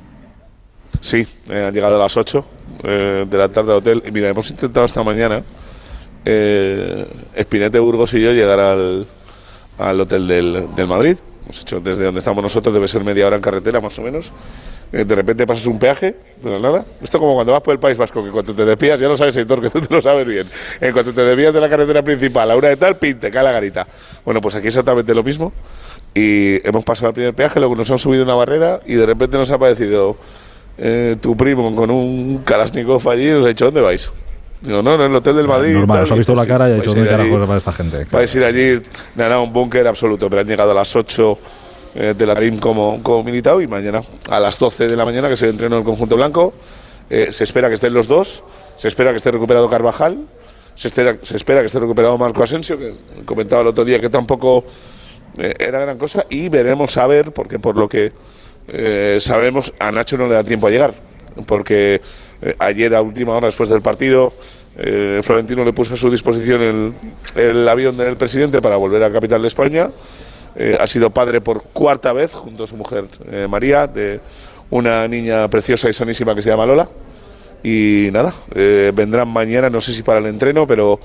Speaker 9: Sí, eh, han llegado a las 8 de la tarde al hotel. Y mira, hemos intentado esta mañana eh, Espinete Burgos y yo llegar al, al hotel del, del, Madrid. Hemos hecho desde donde estamos nosotros, debe ser media hora en carretera más o menos. Eh, de repente pasas un peaje, la nada. Esto como cuando vas por el País Vasco, que cuando te despías, ya lo sabes, editor, que tú te lo sabes bien. En cuanto te desvías de la carretera principal, a una de tal, pin, te cae la garita. Bueno, pues aquí exactamente lo mismo. Y hemos pasado el primer peaje, luego nos han subido una barrera y de repente nos ha aparecido eh, tu primo con un Kalashnikov allí y nos ha dicho, ¿dónde vais? Digo, no, en el Hotel del Madrid.
Speaker 1: Normal, os ha visto la cara y ha dicho, ¿dónde carajo para esta gente?
Speaker 9: Vais a ir allí, nada, un búnker absoluto, pero han llegado a las 8 eh, de la RIM como, como militado y mañana a las 12 de la mañana que se entrenó el conjunto blanco. Eh, se espera que estén los dos, se espera que esté recuperado Carvajal, se espera, se espera que esté recuperado Marco Asensio, que comentaba el otro día que tampoco eh, era gran cosa, y veremos a ver, porque por lo que sabemos, a Nacho no le da tiempo a llegar, porque eh, ayer a última hora después del partido, eh, Florentino le puso a su disposición el, avión del presidente para volver a capital de España. Eh, ha sido padre por cuarta vez junto a su mujer María de una niña preciosa y sanísima que se llama Lola. Y nada, vendrán mañana, no sé si para el entreno, pero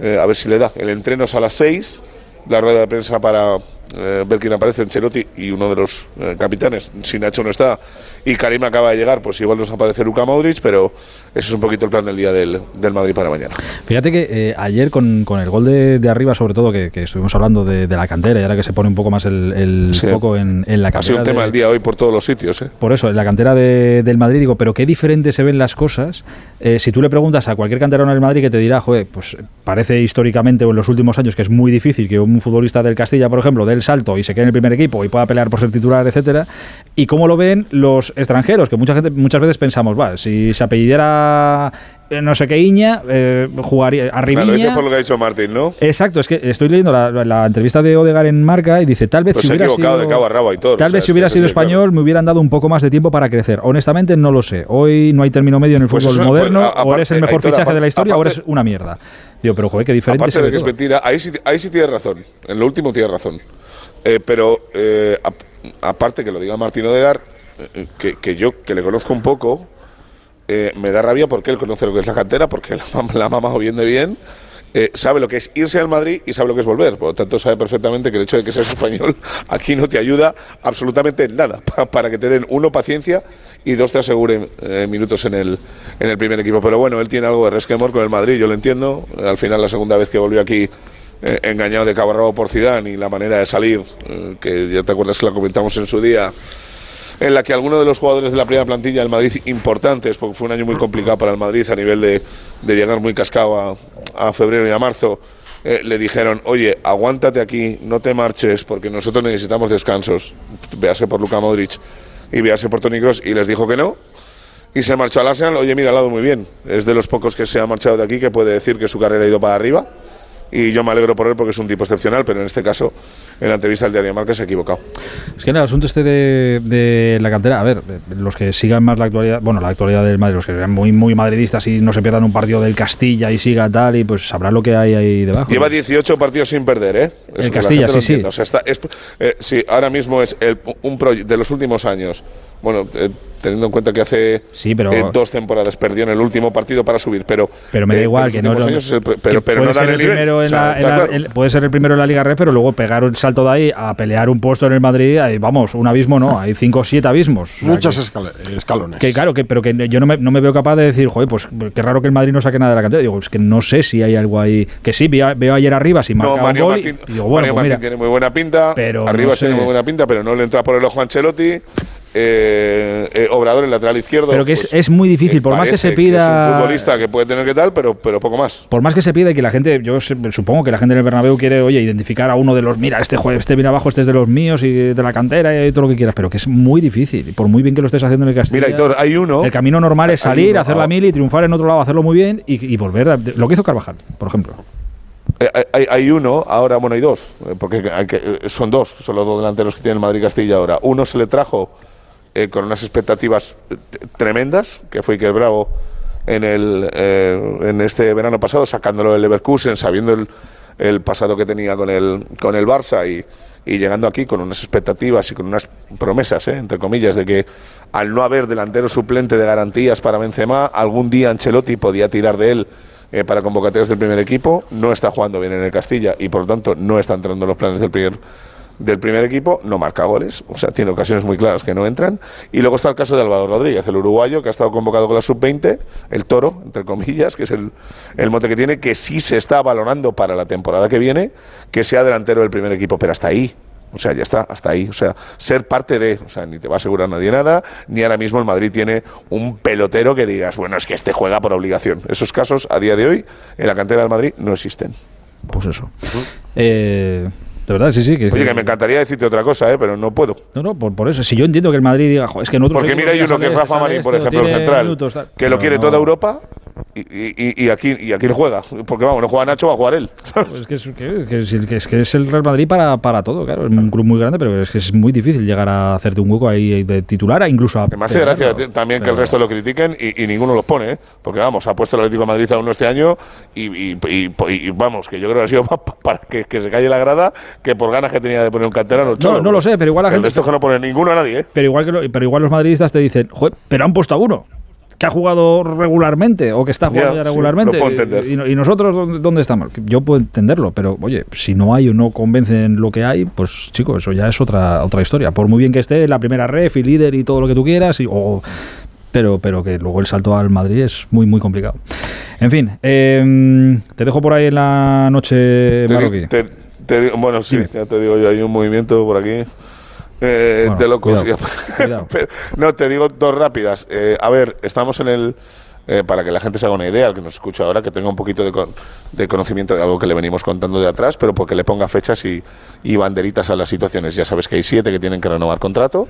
Speaker 9: a ver si le da. El entreno es a las seis, la rueda de prensa para ver quién aparece, en Cherotti y uno de los capitanes, si Nacho no está, y Karim acaba de llegar, pues igual nos aparece Luka Modric, pero ese es un poquito el plan del día del, del Madrid para mañana.
Speaker 1: Fíjate que eh, ayer con, con, el gol de, de arriba, sobre todo, que, que estuvimos hablando de, de, la cantera, y ahora que se pone un poco más el, el foco en, en, la cantera. Ha
Speaker 9: sido un tema del día hoy por todos los sitios. ¿eh?
Speaker 1: Por eso, en la cantera del Madrid, digo, pero qué diferente se ven las cosas. Eh, si tú le preguntas a cualquier canterano del Madrid que te dirá, joder, pues parece históricamente o en los últimos años que es muy difícil que un futbolista del Castilla, por ejemplo, dé el salto y se quede en el primer equipo y pueda pelear por ser titular, etcétera. Y cómo lo ven los extranjeros, que mucha gente, muchas veces pensamos, va, si se apellidara eh, no sé qué Iña, eh, jugaría arriba.
Speaker 9: Lo dices por lo que ha dicho Martín, ¿no?
Speaker 1: Exacto, es que estoy leyendo la, entrevista de Odegar en Marca y dice, tal vez si hubiera sido, tal vez si hubiera sido español me hubieran dado un poco más de tiempo para crecer. Honestamente no lo sé. Hoy no hay término medio en el pues fútbol moderno, o eres el mejor fichaje de la historia o eres una mierda. Digo, pero joder, qué diferente
Speaker 9: Aparte de que es mentira, ahí sí, ahí sí tienes razón. En lo último tienes razón. Eh, pero aparte que lo diga Martín Odegar, que, que yo que le conozco un poco, eh, me da rabia porque él conoce lo que es la cantera, porque la, mamá o bien de bien. Eh, sabe lo que es irse al Madrid y sabe lo que es volver. Por lo tanto, sabe perfectamente que el hecho de que seas español aquí no te ayuda absolutamente en nada. para que te den, uno, paciencia y dos, te aseguren eh, minutos en el, en el primer equipo. Pero bueno, él tiene algo de resquemor con el Madrid, yo lo entiendo. Al final, la segunda vez que volvió aquí engañado de cabo por Zidane y la manera de salir, que ya te acuerdas que la comentamos en su día en la que algunos de los jugadores de la primera plantilla del Madrid importantes, porque fue un año muy complicado para el Madrid a nivel de, llegar muy cascado a, febrero y a marzo, eh, le dijeron, oye, aguántate aquí, no te marches, porque nosotros necesitamos descansos. Véase por Luka Modric y véase por Toni Kroos, y les dijo que no. Y se marchó al Arsenal, oye, mira, al lado muy bien. Es de los pocos que se ha marchado de aquí que puede decir que su carrera ha ido para arriba y yo me alegro por él porque es un tipo excepcional, pero en este caso, en la entrevista del diario Marca se ha equivocado.
Speaker 1: Es que en el asunto este de, la cantera, a ver, los que sigan más la actualidad, bueno, la actualidad del Madrid, los que sean muy, muy madridistas y no se pierdan un partido del Castilla y siga tal, y pues sabrá lo que hay ahí debajo.
Speaker 9: Lleva 18 partidos sin perder, ¿eh?
Speaker 1: el Castilla, sí, sí.
Speaker 9: O sea, está, eh, sí, ahora mismo es el, un proyecto de los últimos años. Bueno, eh, teniendo en cuenta que hace eh, dos temporadas perdió en el último partido para subir, pero
Speaker 1: pero me da igual que no
Speaker 9: pero, pero no el, primero
Speaker 1: en la, puede ser el primero en la Liga Red, pero luego pegar un salto de ahí a pelear un puesto en el Madrid, ahí, vamos, un abismo no, hay cinco o siete abismos.
Speaker 4: Muchos escalones.
Speaker 1: Que claro, que pero que yo no me, no me, veo capaz de decir, joder, pues qué raro que el Madrid no saque nada de la cantera. Digo, es que no sé si hay algo ahí, que sí, veo, ayer arriba si marca un gol
Speaker 9: digo, bueno, pues Martín tiene muy buena pinta, pero arriba tiene muy buena pinta, pero no le entra por el ojo a Ancelotti eh, eh, Obrador, el lateral izquierdo.
Speaker 1: Pero que es, pues, es muy difícil, por más que se pida.
Speaker 9: es un futbolista que puede tener que tal, pero, pero poco más.
Speaker 1: Por más que se pida y que la gente, yo supongo que la gente en el Bernabéu quiere, oye, identificar a uno de los, mira, este juez, este viene abajo, este es de los míos y de la cantera y todo lo que quieras, pero que es muy difícil. Y por muy bien que lo estés haciendo en el Castilla.
Speaker 9: Mira, Hitor, hay uno.
Speaker 1: El camino normal es salir, hacer la mil y triunfar en otro lado, hacerlo muy bien y, volver a, lo que hizo Carvajal, por ejemplo.
Speaker 9: Eh, hay, uno, ahora, bueno, hay dos, porque son dos, son los dos delanteros que tiene el Madrid Castilla ahora. Uno se le trajo eh, con unas expectativas tremendas, que fue Iker Bravo en, el, eh, en este verano pasado, sacándolo del Leverkusen, sabiendo el, el, pasado que tenía con el, con el Barça y, y, llegando aquí con unas expectativas y con unas promesas, eh, entre comillas, de que al no haber delantero suplente de garantías para Benzema, algún día Ancelotti podía tirar de él para convocatorias del primer equipo, no está jugando bien en el Castilla y por lo tanto no está entrando en los planes del primer del primer equipo, no marca goles, o sea, tiene ocasiones muy claras que no entran. Y luego está el caso de Álvaro Rodríguez, el uruguayo, que ha estado convocado con la sub-20, el toro, entre comillas, que es el, el mote que tiene, que sí se está valorando para la temporada que viene, que sea delantero del primer equipo, pero hasta ahí. O sea, ya está, hasta ahí. O sea, ser parte de, o sea, ni te va a asegurar nadie nada, ni ahora mismo el Madrid tiene un pelotero que digas, bueno, es que este juega por obligación. Esos casos, a día de hoy, en la cantera del Madrid no existen.
Speaker 1: Pues eso. eh, de verdad, sí, sí.
Speaker 9: Que, Oye, que, me encantaría decirte otra cosa, ¿eh? pero no puedo.
Speaker 1: No, no, por, eso. Si yo entiendo que el Madrid diga, es que nosotros.
Speaker 9: Porque mira, hay uno que es Rafa Marín, por ejemplo, central, que lo quiere toda Europa y, y, aquí, y aquí juega. Porque vamos, no juega Nacho, va a jugar él.
Speaker 1: Pues es, que es, que, es, que es el Real Madrid para, para todo, claro. Es un club muy grande, pero es que es muy difícil llegar a hacerte un hueco ahí de titular, incluso a.
Speaker 9: Me hace gracia también que el resto lo critiquen y, ninguno los pone, ¿eh? Porque vamos, ha puesto el Atlético de Madrid a uno este año y, vamos, que yo creo que ha sido más para que, se calle la grada que por ganas que tenía de poner un canterano.
Speaker 1: No, no lo sé, pero igual la
Speaker 9: gente. El resto que no pone ninguno a nadie, ¿eh?
Speaker 1: Pero igual, que pero igual los madridistas te dicen, joder, pero han puesto a uno que ha jugado regularmente o que está jugando ya, regularmente. y, nosotros dónde estamos? Yo puedo entenderlo, pero oye, si no hay o no convencen lo que hay, pues chicos, eso ya es otra otra historia. Por muy bien que esté la primera ref y líder y todo lo que tú quieras, y, pero, pero que luego el salto al Madrid es muy, muy complicado. En fin, em, te dejo por ahí en la noche
Speaker 9: marroquí. bueno, sí, ya te digo yo, hay un movimiento por aquí. Eh, de locos. no, te digo dos rápidas. Eh, a ver, estamos en el. Eh, para que la gente se haga una idea, el que nos escucha ahora, que tenga un poquito de, conocimiento de algo que le venimos contando de atrás, pero porque le ponga fechas y, banderitas a las situaciones. Ya sabes que hay siete que tienen que renovar contrato.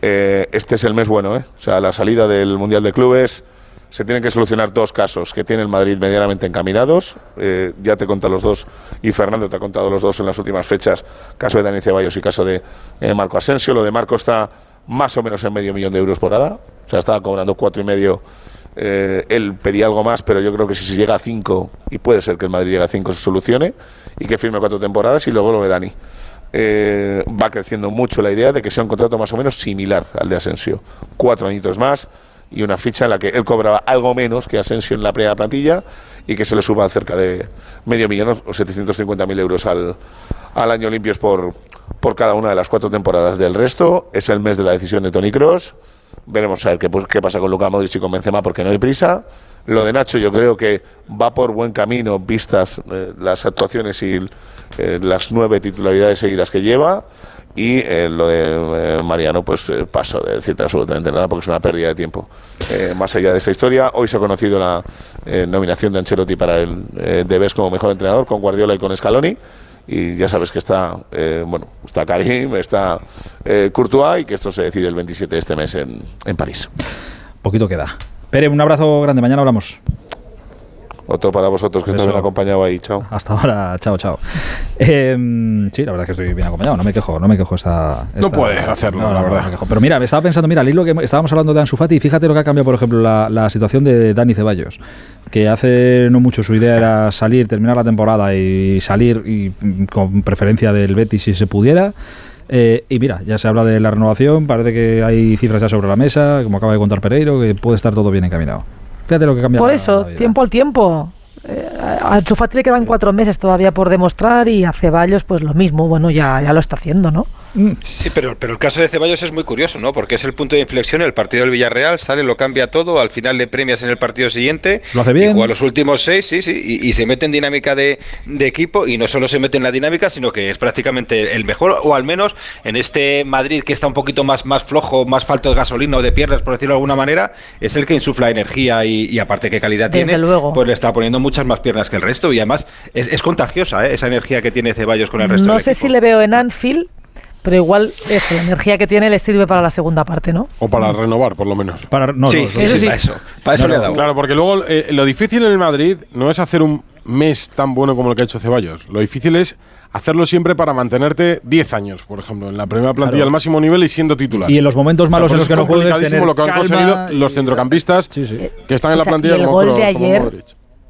Speaker 9: este es el mes bueno, ¿eh? O sea, la salida del Mundial de Clubes se tienen que solucionar dos casos que tiene el Madrid medianamente encaminados. Eh, ya te contado los dos y Fernando te ha contado los dos en las últimas fechas, caso de Dani Ceballos y caso de eh, Marco Asensio. Lo de Marco está más o menos en medio millón de euros por hada, o sea, estaba cobrando cuatro y medio. Eh, él pedía algo más, pero yo creo que si se llega a cinco, y puede ser que el Madrid llegue a cinco, se solucione y que firme cuatro temporadas y luego lo de Dani. va creciendo mucho la idea de que sea un contrato más o menos similar al de Asensio. Cuatro añitos más, y una ficha en la que él cobraba algo menos que Asensio en la primera plantilla y que se le suba cerca de medio millón o 750.000 euros al, al año limpios por, por cada una de las cuatro temporadas del resto. Es el mes de la decisión de Tony Cross. Veremos a ver qué, qué pasa con Luka Modric y con Benzema porque no hay prisa. Lo de Nacho yo creo que va por buen camino vistas eh, las actuaciones y eh, las nueve titularidades seguidas que lleva. Y eh, lo de eh, Mariano, pues eh, paso de decirte absolutamente nada porque es una pérdida de tiempo. más allá de esta historia, hoy se ha conocido la nominación de Ancelotti para el Debes como mejor entrenador con Guardiola y con Scaloni. Y ya sabes que está, bueno, está Karim, está Courtois y que esto se decide el 27 de este mes en, en París.
Speaker 1: Poquito queda. Pere, un abrazo grande. Mañana hablamos.
Speaker 9: Otro para vosotros que estáis bien acompañado ahí, chao.
Speaker 1: Hasta ahora, chao, chao. Em, sí, la verdad es que estoy bien acompañado, no me quejo, no me quejo esta...
Speaker 4: no puedes hacerlo, la verdad.
Speaker 1: Pero mira, me estaba pensando, mira, lo que estábamos hablando de Ansu Fati, y fíjate lo que ha cambiado, por ejemplo, la, situación de Dani Ceballos, que hace no mucho su idea era salir, terminar la temporada y salir y con preferencia del Betis si se pudiera. Eh, y mira, ya se habla de la renovación, parece que hay cifras ya sobre la mesa, como acaba de contar Pereiro, que puede estar todo bien encaminado.
Speaker 6: Por eso, tiempo al tiempo. Eh, a Chufati le quedan cuatro meses todavía por demostrar y a Ceballos pues lo mismo. Bueno, ya, ya lo está haciendo, ¿no?
Speaker 7: Sí, pero, pero el caso de Ceballos es muy curioso, ¿no? Porque es el punto de inflexión, el partido del Villarreal sale, lo cambia todo, al final le premias en el partido siguiente.
Speaker 1: Lo hace bien.
Speaker 7: a los últimos seis, sí, sí, y, se mete en dinámica de, equipo y no solo se mete en la dinámica, sino que es prácticamente el mejor, o al menos en este Madrid que está un poquito más, más flojo, más falto de gasolina o de piernas, por decirlo de alguna manera, es el que insufla energía y, aparte qué calidad tiene,
Speaker 6: luego.
Speaker 7: pues le está poniendo muchas más piernas que el resto y además es, contagiosa ¿eh? esa energía que tiene Ceballos con el resto.
Speaker 6: No sé si le veo en Anfield pero igual es la energía que tiene le sirve para la segunda parte, ¿no?
Speaker 4: O para renovar, por lo menos.
Speaker 1: Para, no,
Speaker 7: sí,
Speaker 1: eso
Speaker 7: sí. para eso, para eso le ha dado.
Speaker 4: Claro, porque luego eh, lo difícil en el Madrid no es hacer un mes tan bueno como el que ha hecho Ceballos. Lo difícil es hacerlo siempre para mantenerte 10 años, por ejemplo, en la primera plantilla al máximo nivel y siendo titular.
Speaker 1: Y en los momentos malos en los que no juegues tener
Speaker 4: lo que han conseguido los centrocampistas que están en la plantilla
Speaker 6: el
Speaker 4: como,
Speaker 6: gol de ayer,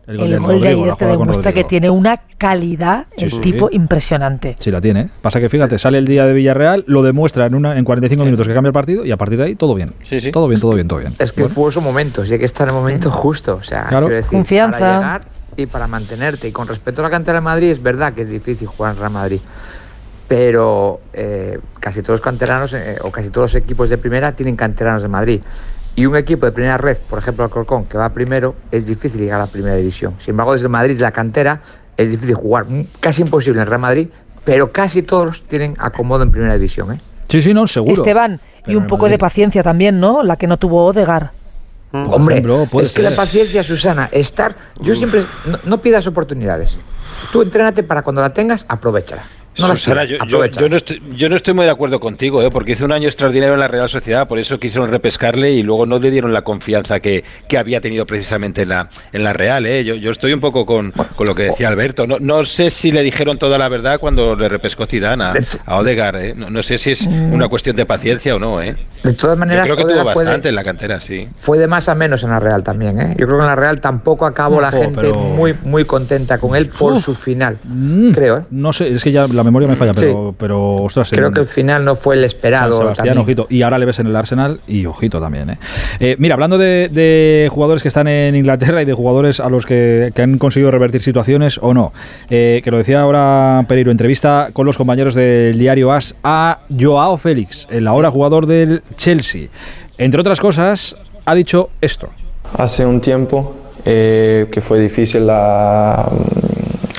Speaker 6: el gol, de, ayer te demuestra que tiene una calidad el tipo impresionante.
Speaker 1: Sí, la tiene. Pasa que fíjate, sale el día de Villarreal, lo demuestra en, una, en 45 minutos que cambia el partido y a partir de ahí todo bien. Sí, sí. Todo bien, todo bien, todo bien.
Speaker 3: Es que fue su momento, y hay que estar en el momento justo. O sea, quiero decir,
Speaker 6: Confianza.
Speaker 3: Para llegar y para mantenerte. Y con respecto a la cantera de Madrid, es verdad que es difícil jugar en Real Madrid. Pero eh, casi todos los canteranos, eh, o casi todos los equipos de primera, tienen canteranos de Madrid. Y un equipo de primera red, por ejemplo el Corcón, que va primero, es difícil llegar a la primera división. Sin embargo, desde Madrid, la cantera, es difícil jugar. Casi imposible en Real Madrid, pero casi todos tienen acomodo en primera división. ¿eh?
Speaker 1: Sí, sí, no, seguro.
Speaker 6: Esteban, y un poco de paciencia también, ¿no? La que no tuvo Odegar.
Speaker 3: Hombre, es que la paciencia, Susana, estar. Yo siempre. No, no pidas oportunidades. Tú entrénate para cuando la tengas, aprovechala.
Speaker 7: No yo, no estoy, muy de acuerdo contigo, ¿eh? porque hizo un año extraordinario en la Real Sociedad, por eso quisieron repescarle y luego no le dieron la confianza que, había tenido precisamente en la, en la Real. ¿eh? Yo, estoy un poco con, lo que decía Alberto. No, no, sé si le dijeron toda la verdad cuando le repescó Zidane a, a Odegar. ¿eh? No, sé si es mm. una cuestión de paciencia o no. ¿eh?
Speaker 3: De todas maneras,
Speaker 7: yo creo que tuvo bastante en la cantera, sí.
Speaker 3: Fue de más a menos en la Real también. ¿eh? Yo creo que en la Real tampoco acabó la gente muy, muy contenta con él por su final. Mm. creo. ¿eh?
Speaker 1: No sé, es que ya la memoria me falla, pero pero, ostras.
Speaker 3: Creo que el final no fue el esperado.
Speaker 1: ojito. Y ahora le ves en el Arsenal y ojito también. ¿eh? Eh, mira, hablando de, jugadores que están en Inglaterra y de jugadores a los que, han conseguido revertir situaciones o no, eh, que lo decía ahora Pereiro, entrevista con los compañeros del diario AS a Joao Félix, el ahora jugador del Chelsea. Entre otras cosas, ha dicho esto.
Speaker 10: Hace un tiempo que fue difícil la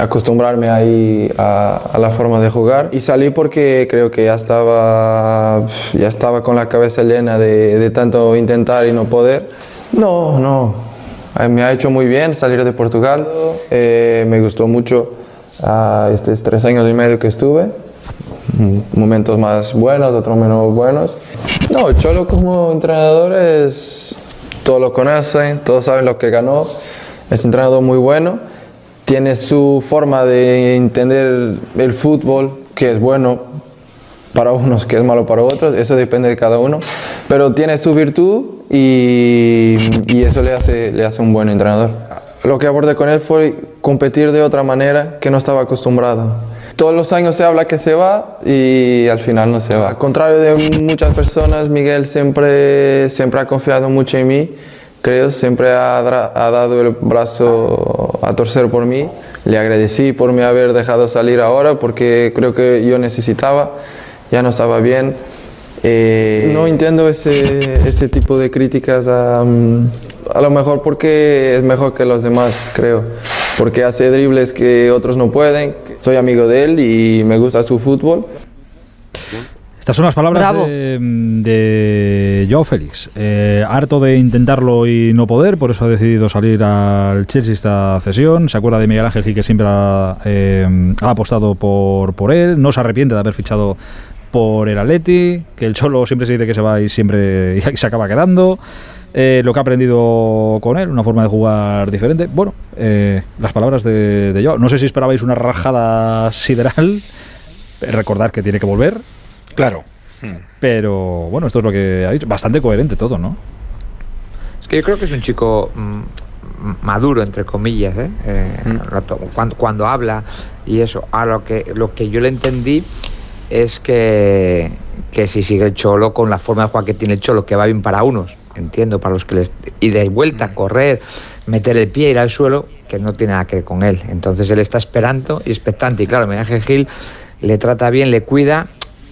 Speaker 10: acostumbrarme ahí a, la forma de jugar. Y salí porque creo que ya estaba, ya estaba con la cabeza llena de, tanto intentar y no poder. No, no, eh, me ha hecho muy bien salir de Portugal, eh, me gustó mucho uh, estos tres años y medio que estuve, momentos más buenos, otros menos buenos. No, Cholo como entrenador es, todos lo conocen, todos saben lo que ganó, es entrenador muy bueno tiene su forma de entender el fútbol, que es bueno para unos, que es malo para otros, eso depende de cada uno, pero tiene su virtud y, y eso le hace, le hace un buen entrenador. Lo que abordé con él fue competir de otra manera que no estaba acostumbrado. Todos los años se habla que se va y al final no se va. Contrario de muchas personas, Miguel siempre, siempre ha confiado mucho en mí creo, siempre ha, ha, dado el brazo a torcer por mí. Le agradecí por me haber dejado salir ahora porque creo que yo necesitaba, ya no estaba bien. Eh, no entiendo ese, ese, tipo de críticas, a, a, lo mejor porque es mejor que los demás, creo. Porque hace dribles que otros no pueden. Soy amigo de él y me gusta su fútbol.
Speaker 1: Estas son las palabras de, de, Joao Félix. Eh, harto de intentarlo y no poder, por eso ha decidido salir al Chelsea esta cesión. Se acuerda de Miguel Ángel Gil, que siempre ha, eh, apostado por, por él. No se arrepiente de haber fichado por el Atleti, que el Cholo siempre se dice que se va y siempre se acaba quedando. Eh, lo que ha aprendido con él, una forma de jugar diferente. Bueno, las palabras de, de Joao. No sé si esperabais una rajada sideral. Recordad que tiene que volver
Speaker 7: Claro.
Speaker 1: Pero bueno, esto es lo que ha dicho. Bastante coherente todo, ¿no?
Speaker 3: Es que yo creo que es un chico mm, maduro, entre comillas, ¿eh? eh mm. cuando, cuando, habla y eso. A lo que, lo que yo le entendí es que, que si sigue el cholo con la forma de jugar que tiene el cholo, que va bien para unos, entiendo, para los que les. y de vuelta, mm. correr, meter el pie, ir al suelo, que no tiene nada que ver con él. Entonces él está esperando y expectante. Y claro, Miguel Gil le trata bien, le cuida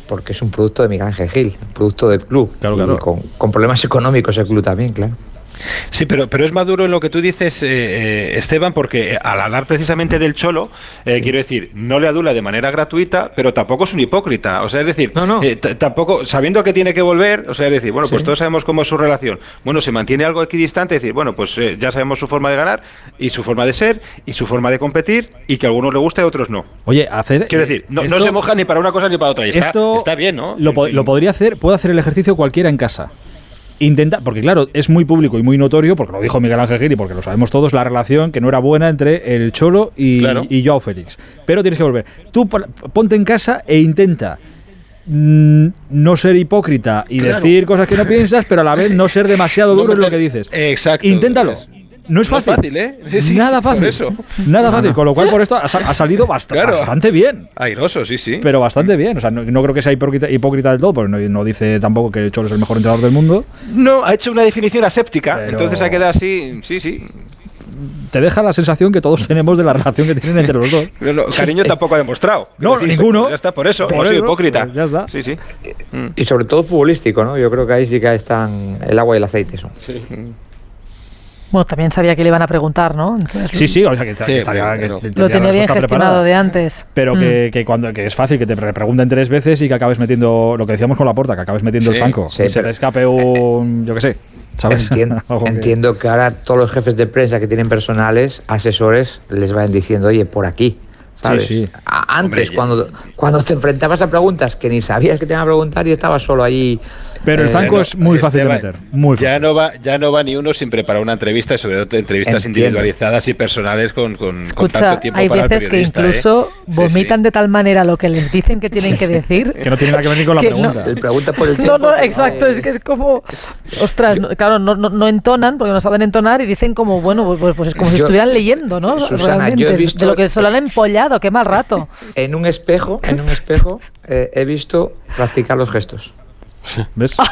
Speaker 3: porque es un producto de Miguel Ángel Gil, un producto del club.
Speaker 1: Claro, claro.
Speaker 3: con, con problemas económicos el club también, claro.
Speaker 7: Sí, pero, pero es maduro en lo que tú dices, eh, eh, Esteban, porque al hablar precisamente del Cholo, eh, quiero decir, no le adula de manera gratuita, pero tampoco es un hipócrita. O sea, es decir, tampoco, sabiendo que tiene que volver, o sea, es decir, bueno, pues todos sabemos cómo es su relación. Bueno, se mantiene algo equidistante, es decir, bueno, pues ya sabemos su forma de ganar y su forma de ser y su forma de competir y que a algunos le gusta y a otros no.
Speaker 1: Oye, hacer.
Speaker 7: Quiero decir, no, se moja ni para una cosa ni para otra. Y está,
Speaker 1: esto
Speaker 7: está bien, ¿no?
Speaker 1: Lo, lo podría hacer, puede hacer el ejercicio cualquiera en casa intenta, porque claro, es muy público y muy notorio, porque lo dijo Miguel Ángel Gil y porque lo sabemos todos, la relación que no era buena entre el Cholo y, y Joao Félix. Pero tienes que volver. Tú ponte en casa e intenta mm, no ser hipócrita y decir cosas que no piensas, pero a la vez no ser demasiado duro en lo que dices.
Speaker 7: Exacto.
Speaker 1: Inténtalo. No es fácil.
Speaker 7: ¿eh?
Speaker 1: Nada fácil. Eso. Nada fácil. Con lo cual, por esto ha, salido bastante bien.
Speaker 7: Airoso, sí, sí.
Speaker 1: Pero bastante bien. O sea, no, creo que sea hipócrita, del todo, porque no, dice tampoco que Cholo es el mejor entrenador del mundo.
Speaker 7: No, ha hecho una definición aséptica. Entonces ha quedado así. Sí, sí
Speaker 1: te deja la sensación que todos tenemos de la relación que tienen entre los dos.
Speaker 7: cariño tampoco ha demostrado.
Speaker 1: No, ninguno.
Speaker 7: Ya está, por eso. Por sido hipócrita.
Speaker 1: ya está.
Speaker 7: Sí, sí.
Speaker 3: Y sobre todo futbolístico, ¿no? Yo creo que ahí sí que están el agua y el aceite. Eso. Sí.
Speaker 6: Bueno, también sabía que le iban a preguntar, ¿no?
Speaker 1: sí, sí, o sea, que,
Speaker 6: lo tenía bien gestionado de antes.
Speaker 1: Pero mm. que, cuando que es fácil que te pregunten tres veces y que acabes metiendo lo que decíamos con la puerta, que acabes metiendo el franco, y se te escape un, yo qué sé, ¿sabes?
Speaker 3: Entiendo, que ahora todos los jefes de prensa que tienen personales, asesores, les vayan diciendo, oye, por aquí. ¿sabes? Sí, sí. Antes, cuando, cuando te enfrentabas a preguntas que ni sabías que te iban a preguntar y estabas solo ahí
Speaker 1: pero el Zanco eh, es muy fácil de meter. Muy
Speaker 7: Ya, no va, ya no va ni uno sin preparar una entrevista, sobre todo entrevistas individualizadas y personales con, con,
Speaker 6: tanto tiempo hay veces que incluso ¿eh? vomitan de tal manera lo que les dicen que tienen que decir.
Speaker 1: que no tiene nada que ver con la pregunta.
Speaker 3: el pregunta por el
Speaker 6: No, no, exacto. Es que es como. Ostras, claro, no, no, entonan porque no saben entonar y dicen como, bueno, pues, pues, pues es como si estuvieran leyendo, ¿no? Realmente. de lo que se lo han empollado, qué mal rato.
Speaker 3: En un espejo, en un espejo, eh, he visto practicar los gestos.
Speaker 1: ¿Ves?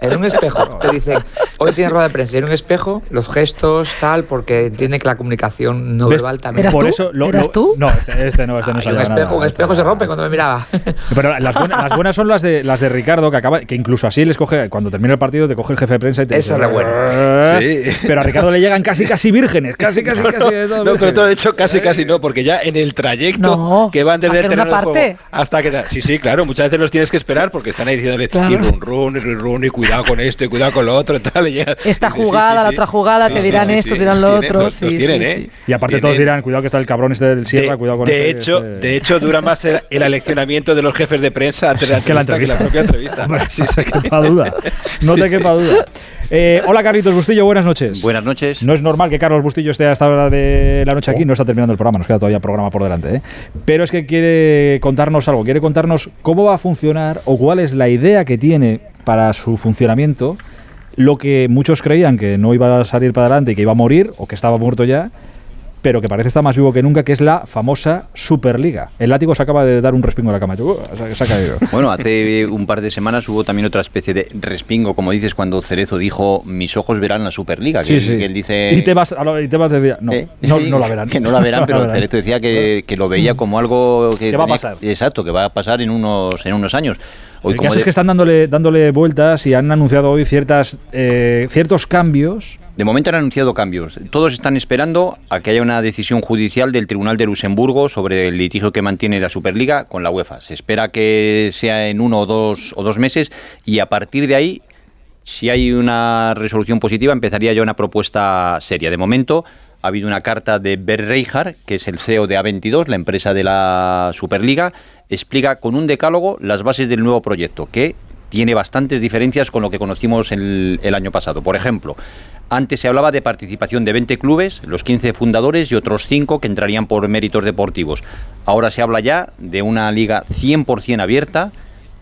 Speaker 3: En un espejo. Te dicen, hoy tiene rueda de prensa. En un espejo, los gestos, tal, porque entiende que la comunicación no verbal también.
Speaker 6: ¿Eras Por tú? Eso ¿Eras tú?
Speaker 1: No, este, este no, este no
Speaker 3: ah, un espejo, un espejo se rompe cuando me miraba.
Speaker 1: Pero las buenas, las buenas, son las de las de Ricardo, que acaba, que incluso así les coge, cuando termina el partido, te coge el jefe de prensa y te
Speaker 3: Esa es la buena.
Speaker 1: Pero a Ricardo le llegan casi casi vírgenes, casi casi casi.
Speaker 7: No, no pero tú has dicho casi casi no, porque ya en el trayecto que van desde el terreno de juego hasta que. Sí, sí, claro, muchas veces los tienes que esperar porque están ahí diciéndole y run run, y run run, y cuidado con esto, y cuidado con lo otro, tal. Y
Speaker 6: Esta jugada, la otra jugada, te dirán esto, te dirán lo otro. sí,
Speaker 7: tienen, ¿eh?
Speaker 1: Y aparte todos dirán, cuidado que está el cabrón este del Sierra, cuidado con
Speaker 7: de este, hecho, este". De hecho, dura más el, el, aleccionamiento de los jefes de prensa antes de la que, la entrevista, que la propia entrevista.
Speaker 1: no te quepa duda. No te quepa duda. Eh, hola Carlitos Bustillo, buenas noches.
Speaker 11: Buenas noches.
Speaker 1: No es normal que Carlos Bustillo esté a esta hora de la noche aquí, no está terminando el programa, nos queda todavía programa por delante. ¿eh? Pero es que quiere contarnos algo, quiere contarnos cómo va a funcionar o cuál es la idea que tiene para su funcionamiento lo que muchos creían que no iba a salir para adelante y que iba a morir o que estaba muerto ya pero que parece estar más vivo que nunca, que es la famosa Superliga. El látigo se acaba de dar un respingo a la cama. Se ha caído.
Speaker 11: Bueno, hace un par de semanas hubo también otra especie de respingo, como dices, cuando Cerezo dijo, mis ojos verán la Superliga. Que, sí, él dice...
Speaker 1: Y te vas, a, y te vas de no, eh, no, no, la verán.
Speaker 11: Que no la verán, pero Cerezo decía que, que, lo veía como algo que...
Speaker 1: va a pasar.
Speaker 11: Exacto, que va a pasar en unos, en unos años.
Speaker 1: Hoy, el caso es que están dándole, dándole vueltas y han anunciado hoy ciertas, eh, ciertos cambios
Speaker 11: de momento han anunciado cambios. Todos están esperando a que haya una decisión judicial del Tribunal de Luxemburgo sobre el litigio que mantiene la Superliga con la UEFA. Se espera que sea en uno o dos, o dos meses y a partir de ahí, si hay una resolución positiva, empezaría ya una propuesta seria. De momento ha habido una carta de Ber Reichard, que es el CEO de A22, la empresa de la Superliga, explica con un decálogo las bases del nuevo proyecto, que tiene bastantes diferencias con lo que conocimos el, el año pasado. Por ejemplo, antes se hablaba de participación de 20 clubes, los 15 fundadores y otros 5 que entrarían por méritos deportivos. Ahora se habla ya de una liga 100% abierta,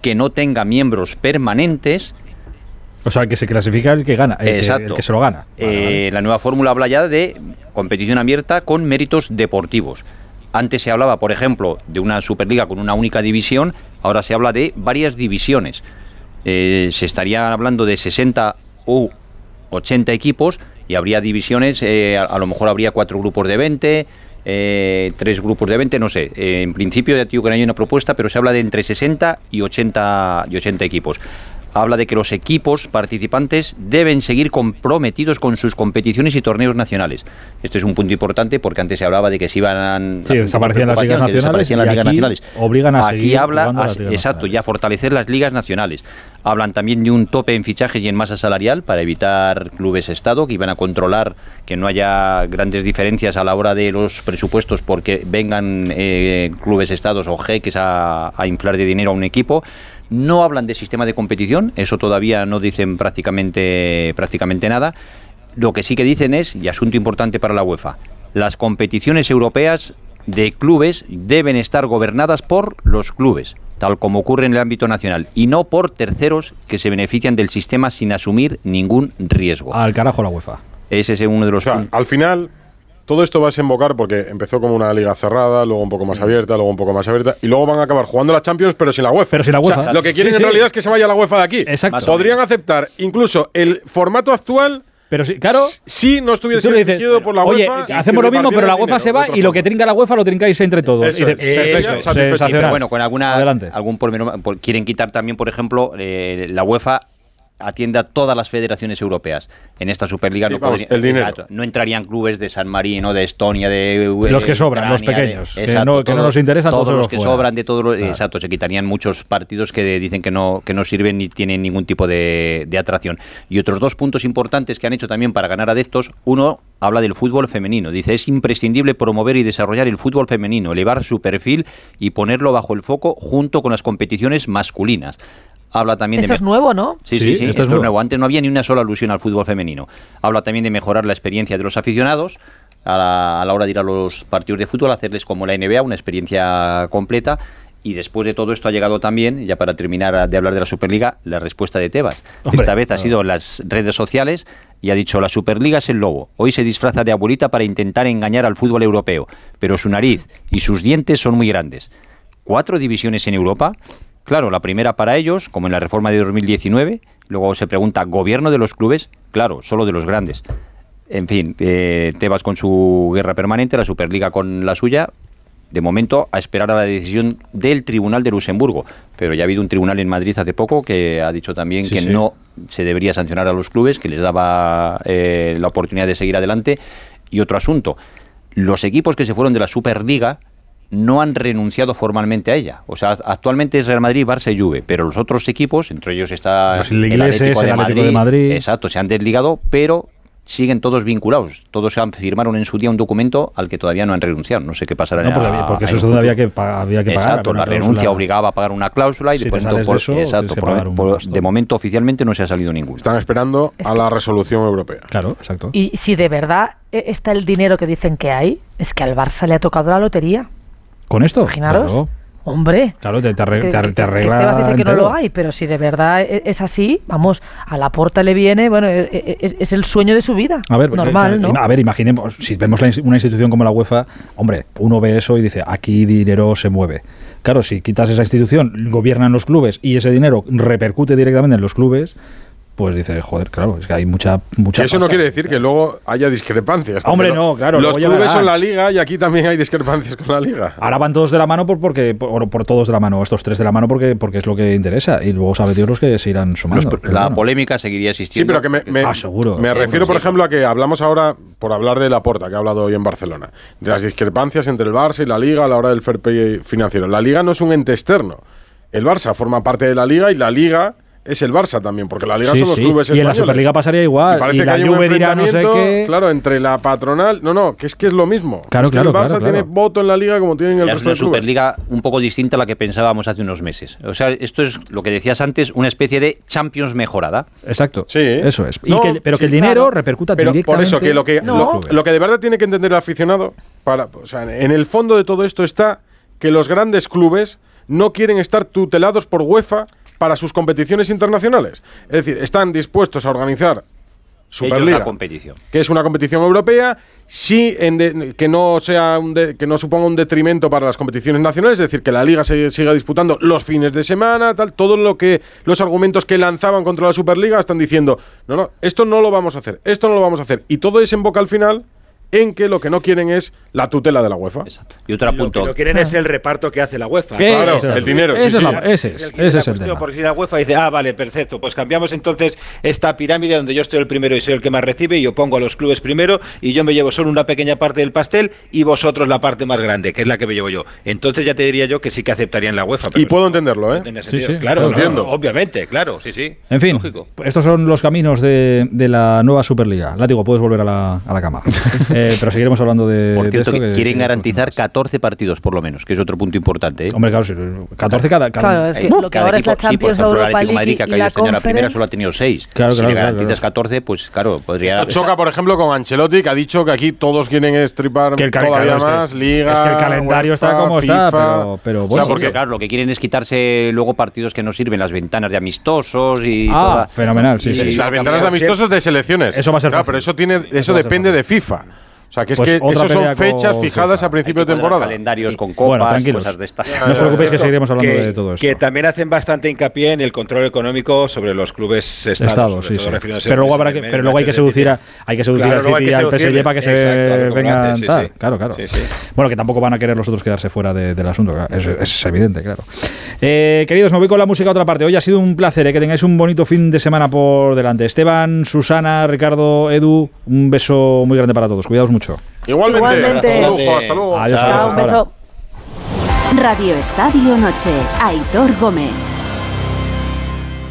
Speaker 11: que no tenga miembros permanentes.
Speaker 1: O sea, que se clasifica el que gana, el, Que, que se lo gana.
Speaker 11: Eh, la nueva fórmula habla ya de competición abierta con méritos deportivos. Antes se hablaba, por ejemplo, de una Superliga con una única división, ahora se habla de varias divisiones. Eh, se estaría hablando de 60 u 80 equipos y habría divisiones, eh, a, lo mejor habría cuatro grupos de 20 eh, tres grupos de 20, no sé. Eh, en principio ya digo que no hay una propuesta, pero se habla de entre 60 y 80, y 80 equipos habla de que los equipos participantes deben seguir comprometidos con sus competiciones y torneos nacionales. Este es un punto importante porque antes se hablaba de que se iban
Speaker 1: sí, desaparecían las ligas nacionales,
Speaker 11: las ligas nacionales.
Speaker 1: Obligan a
Speaker 11: aquí habla exacto, ya fortalecer las ligas nacionales. Hablan también de un tope en fichajes y en masa salarial para evitar clubes estado que iban a controlar que no haya grandes diferencias a la hora de los presupuestos porque vengan eh, clubes estados o jeques a inflar de dinero a un equipo no hablan de sistema de competición, eso todavía no dicen prácticamente, prácticamente nada. Lo que sí que dicen es, y asunto importante para la UEFA, las competiciones europeas de clubes deben estar gobernadas por los clubes, tal como ocurre en el ámbito nacional, y no por terceros que se benefician del sistema sin asumir ningún riesgo.
Speaker 1: Al carajo la UEFA.
Speaker 11: Ese es uno de los...
Speaker 4: al final, todo esto va a desembocar porque empezó como una liga cerrada, luego un poco más abierta, luego un poco más abierta, y luego van a acabar jugando la Champions, pero sin la UEFA.
Speaker 1: Pero sin la UEFA.
Speaker 4: lo que quieren en realidad es que se vaya la UEFA de aquí.
Speaker 1: Exacto.
Speaker 4: Podrían aceptar incluso el formato actual.
Speaker 1: Pero sí, claro.
Speaker 4: Si no estuviese dirigido por la
Speaker 1: Oye,
Speaker 4: UEFA.
Speaker 1: hacemos lo mismo, pero la UEFA se va y lo que trinca la UEFA lo trincáis entre todos.
Speaker 4: Eso es, perfecto.
Speaker 11: pero bueno, con alguna. Adelante. Algún por, quieren quitar también, por ejemplo, eh, la UEFA atiende a todas las federaciones europeas. En esta Superliga no, no entrarían clubes de San Marino, de Estonia, de
Speaker 1: los que sobran, los pequeños, que, no, nos interesan
Speaker 11: todos, los que sobran de todos los, exacto, se quitarían muchos partidos que dicen que no que no sirven ni tienen ningún tipo de, de atracción. Y otros dos puntos importantes que han hecho también para ganar adeptos, uno habla del fútbol femenino. Dice, es imprescindible promover y desarrollar el fútbol femenino, elevar su perfil y ponerlo bajo el foco junto con las competiciones masculinas habla también
Speaker 6: Eso es nuevo, ¿no?
Speaker 11: Sí, sí, sí, esto, es nuevo. Antes no había ni una sola alusión al fútbol femenino. Habla también de mejorar la experiencia de los aficionados a la, hora de ir a los partidos de fútbol, hacerles como la NBA, una experiencia completa. Y después de todo esto ha llegado también, ya para terminar de hablar de la Superliga, la respuesta de Tebas. Esta vez ha sido en las redes sociales y ha dicho, la Superliga es el lobo. Hoy se disfraza de abuelita para intentar engañar al fútbol europeo, pero su nariz y sus dientes son muy grandes. ¿Cuatro divisiones en Europa? Claro, la primera para ellos, como en la reforma de 2019. Luego se pregunta, ¿gobierno de los clubes? Claro, solo de los grandes. En fin, eh, Tebas con su guerra permanente, la Superliga con la suya. De momento, a esperar a la decisión del Tribunal de Luxemburgo. Pero ya ha habido un tribunal en Madrid hace poco que ha dicho también que no se debería sancionar a los clubes, que les daba eh, la oportunidad de seguir adelante. Y otro asunto, los equipos que se fueron de la Superliga no han renunciado formalmente a ella. O sea, actualmente es Real Madrid, Barça y Juve, pero los otros equipos, entre ellos está
Speaker 1: el, Atlético, de, Madrid,
Speaker 11: exacto, se han desligado, pero siguen todos vinculados. Todos han firmaron en su día un documento al que todavía no han renunciado. No sé qué pasará.
Speaker 1: No, porque, porque eso todavía que, había que pagar.
Speaker 11: Exacto, la renuncia obligaba a pagar una cláusula y después por, exacto, de momento oficialmente no se ha salido ninguno.
Speaker 4: Están esperando a la resolución europea.
Speaker 1: Claro, exacto.
Speaker 6: Y si de verdad eh, está el dinero que dicen que hay, es que al Barça le ha tocado la lotería.
Speaker 1: ¿Con esto?
Speaker 6: Imaginaros. Hombre,
Speaker 1: claro, te, te, arregla.
Speaker 6: Te, vas a decir que no lo hay, pero si de verdad e, es así, vamos, a la puerta le viene, bueno, e, e, es, el sueño de su vida. A ver, normal, ¿no?
Speaker 1: A ver, imaginemos, si vemos una institución como la UEFA, hombre, uno ve eso y dice, aquí dinero se mueve. Claro, si quitas esa institución, gobiernan los clubes y ese dinero repercute directamente en los clubes, pues dice, joder, claro, es que hay mucha... mucha
Speaker 4: eso no quiere decir que luego haya discrepancias.
Speaker 1: Hombre, no, claro.
Speaker 4: Los clubes son la liga y aquí también hay discrepancias con la liga.
Speaker 1: Ahora van todos de la mano por, porque, por, por todos de la mano, estos tres de la mano porque, porque es lo que interesa. Y luego sabe Dios los que se irán sumando.
Speaker 11: la polémica seguiría existiendo.
Speaker 4: Sí, pero que me,
Speaker 1: ah, seguro.
Speaker 4: me refiero, por ejemplo, a que hablamos ahora, por hablar de la porta que ha hablado hoy en Barcelona, de las discrepancias entre el Barça y la liga a la hora del fair play financiero. La liga no es un ente externo. El Barça forma parte de la liga y la liga es el Barça también, porque la Liga son los clubes españoles.
Speaker 1: Y en la Superliga pasaría igual.
Speaker 4: Y parece que hay un enfrentamiento, claro, entre la patronal. No, no, que es que es lo mismo.
Speaker 1: Claro,
Speaker 4: que
Speaker 1: el
Speaker 4: Barça tiene voto en la Liga como tienen el resto de
Speaker 11: clubes. Es una Superliga un poco distinta a la que pensábamos hace unos meses. O sea, esto es lo que decías antes, una especie de Champions mejorada.
Speaker 1: Exacto. Sí. Eso es. pero que el dinero repercuta pero directamente.
Speaker 4: Por eso, que lo que, lo, que de verdad tiene que entender el aficionado, para, o sea, en el fondo de todo esto está que los grandes clubes no quieren estar tutelados por UEFA para sus competiciones internacionales. Es decir, están dispuestos a organizar Superliga,
Speaker 11: competición.
Speaker 4: que es una competición europea, sí en que no sea que no suponga un detrimento para las competiciones nacionales, es decir, que la liga se siga disputando los fines de semana, tal, todo lo que los argumentos que lanzaban contra la Superliga están diciendo, no, no, esto no lo vamos a hacer, esto no lo vamos a hacer y todo desemboca al final en que lo que no quieren es la tutela de la UEFA. Exacto.
Speaker 11: Y otro punto.
Speaker 7: Lo que no quieren es el reparto que hace la UEFA.
Speaker 4: Claro, el dinero.
Speaker 1: Ese,
Speaker 4: sí, sí.
Speaker 1: es, ese es, ese es el tema.
Speaker 7: Porque si la UEFA dice, ah, vale, perfecto, pues cambiamos entonces esta pirámide donde yo estoy el primero y soy el que más recibe y yo pongo a los clubes primero y yo me llevo solo una pequeña parte del pastel y vosotros la parte más grande, que es la que me llevo yo. Entonces ya te diría yo que sí que aceptarían la UEFA.
Speaker 4: y puedo entenderlo, ¿eh?
Speaker 7: Sí, sí, claro,
Speaker 4: lo entiendo.
Speaker 7: obviamente, claro, sí, sí.
Speaker 1: En fin, estos son los caminos de, de la nueva Superliga. Látigo, puedes volver a la, a la cama. eh, pero seguiremos hablando de.
Speaker 11: Por cierto,
Speaker 1: de esto,
Speaker 11: que
Speaker 1: que
Speaker 11: quieren garantizar 14 partidos por lo menos, que es otro punto importante. ¿eh?
Speaker 1: Hombre, claro, sí, 14 cada. cada
Speaker 6: Claro, es que
Speaker 11: Eh,
Speaker 6: lo que
Speaker 11: cada
Speaker 6: ahora es la
Speaker 11: equipo- sí, por
Speaker 6: Champions,
Speaker 11: ejemplo, el
Speaker 6: Europa
Speaker 11: Madrid, que ha caído este año a la primera, solo ha tenido 6.
Speaker 1: Claro,
Speaker 11: si
Speaker 1: claro,
Speaker 11: le garantizas
Speaker 1: claro.
Speaker 11: 14, pues claro, podría...
Speaker 4: Choca, por ejemplo, con Ancelotti, que ha dicho que aquí todos quieren estripar
Speaker 1: Que el
Speaker 4: todavía
Speaker 1: claro, es que-
Speaker 4: más, Liga.
Speaker 1: es que el calendario está como está,
Speaker 4: FIFA.
Speaker 1: pero- pero
Speaker 4: O
Speaker 1: bueno.
Speaker 4: sea, porque
Speaker 11: Porque, claro, lo que quieren es quitarse luego partidos que no sirven, las ventanas de amistosos y
Speaker 1: Ah,
Speaker 11: toda-
Speaker 1: fenomenal, sí,
Speaker 11: y-
Speaker 1: sí.
Speaker 4: Y las ventanas de amistosos de selecciones.
Speaker 1: Eso va a ser
Speaker 4: Claro, pero eso tiene, eso, depende de FIFA. O sea, que es
Speaker 1: Pues
Speaker 4: que eso son fechas
Speaker 1: con
Speaker 4: fijadas a principio de temporada.
Speaker 11: calendarios con
Speaker 1: Bueno,
Speaker 11: copas,
Speaker 1: tranquilos.
Speaker 11: cosas de estas.
Speaker 1: No os preocupéis que seguiremos hablando
Speaker 7: que,
Speaker 1: de todo esto.
Speaker 7: que también hacen bastante hincapié en el control económico sobre los clubes estados.
Speaker 1: Sí, sí. Pero
Speaker 7: a
Speaker 1: luego, habrá que, pero luego hay que seducir, a, hay que seducir
Speaker 7: Claro,
Speaker 1: al City y al PSG para que se
Speaker 7: Exacto,
Speaker 1: vengan
Speaker 7: sí,
Speaker 1: tal. Claro, claro. Bueno, que tampoco van a querer los otros quedarse fuera de- del asunto. claro. Es evidente, claro. Eh, queridos, me voy con la música a otra parte. Hoy ha sido un placer eh, que tengáis un bonito fin de semana por delante. Esteban, Susana, Ricardo, Edu, un beso muy grande para todos. Cuidaos mucho.
Speaker 4: Igualmente. Hasta luego.
Speaker 1: Adiós.
Speaker 6: Chao,
Speaker 1: hasta
Speaker 6: un beso.
Speaker 8: Radio Estadio Noche. Aitor Gómez.